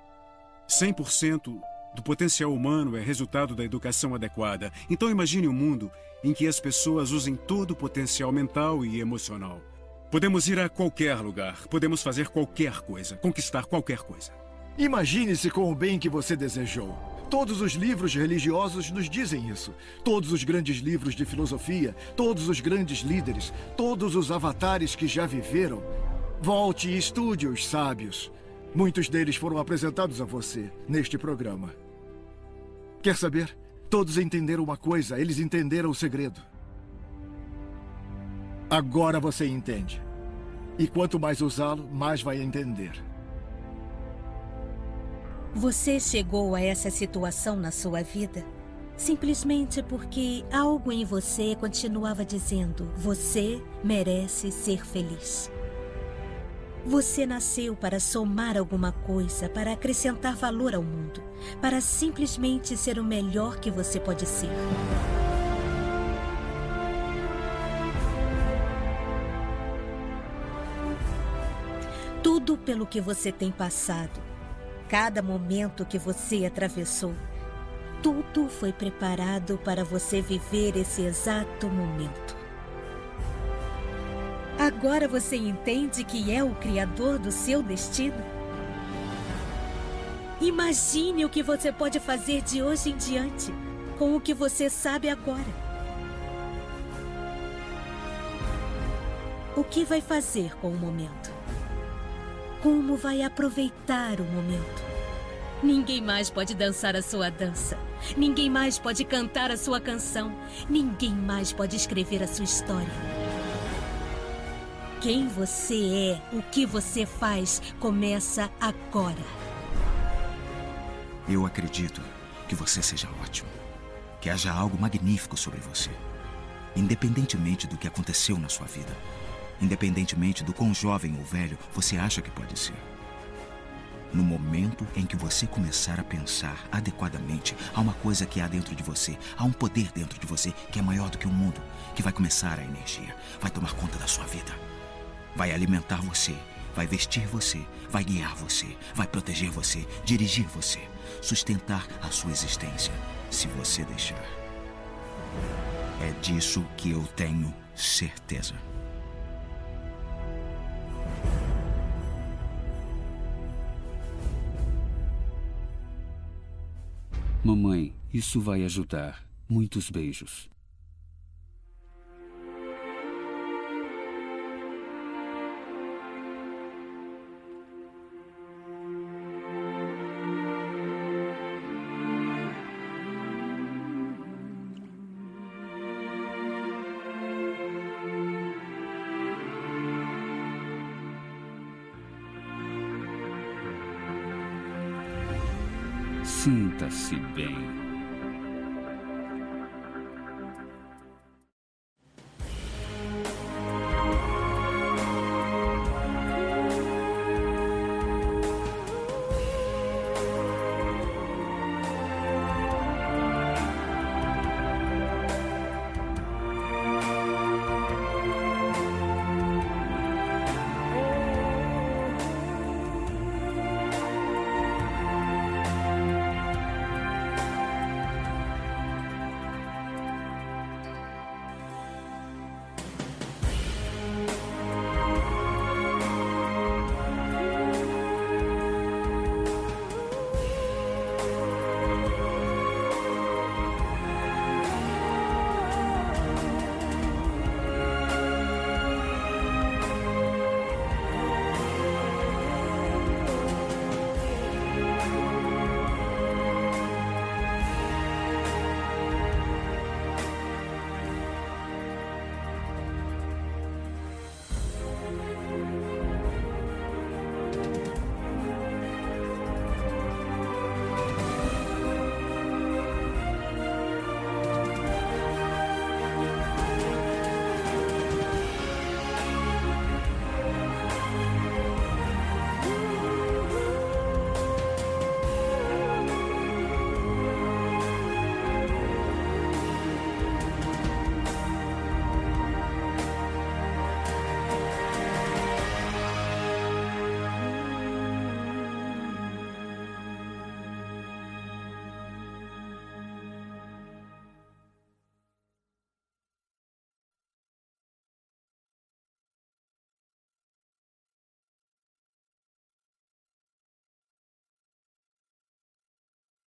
100% do potencial humano é resultado da educação adequada. Então imagine um mundo em que as pessoas usem todo o potencial mental e emocional. Podemos ir a qualquer lugar, podemos fazer qualquer coisa, conquistar qualquer coisa. Imagine-se com o bem que você desejou. Todos os livros religiosos nos dizem isso. Todos os grandes livros de filosofia, todos os grandes líderes, todos os avatares que já viveram. Volte e estude os sábios. Muitos deles foram apresentados a você neste programa. Quer saber? Todos entenderam uma coisa, eles entenderam o segredo. Agora você entende. E quanto mais usá-lo, mais vai entender. Você chegou a essa situação na sua vida simplesmente porque algo em você continuava dizendo: você merece ser feliz. Você nasceu para somar alguma coisa, para acrescentar valor ao mundo, para simplesmente ser o melhor que você pode ser. Tudo pelo que você tem passado, cada momento que você atravessou, tudo foi preparado para você viver esse exato momento. Agora você entende que é o Criador do seu destino? Imagine o que você pode fazer de hoje em diante com o que você sabe agora. O que vai fazer com o momento? Como vai aproveitar o momento. Ninguém mais pode dançar a sua dança. Ninguém mais pode cantar a sua canção. Ninguém mais pode escrever a sua história. Quem você é, o que você faz, começa agora. Eu acredito que você seja ótimo. Que haja algo magnífico sobre você. Independentemente do que aconteceu na sua vida. Independentemente do quão jovem ou velho você acha que pode ser. No momento em que você começar a pensar adequadamente, há uma coisa que há dentro de você, há um poder dentro de você que é maior do que o mundo, que vai começar a energia, vai tomar conta da sua vida. Vai alimentar você, vai vestir você, vai guiar você, vai proteger você, dirigir você, sustentar a sua existência, se você deixar. É disso que eu tenho certeza. Mamãe, isso vai ajudar. Muitos beijos. Bem.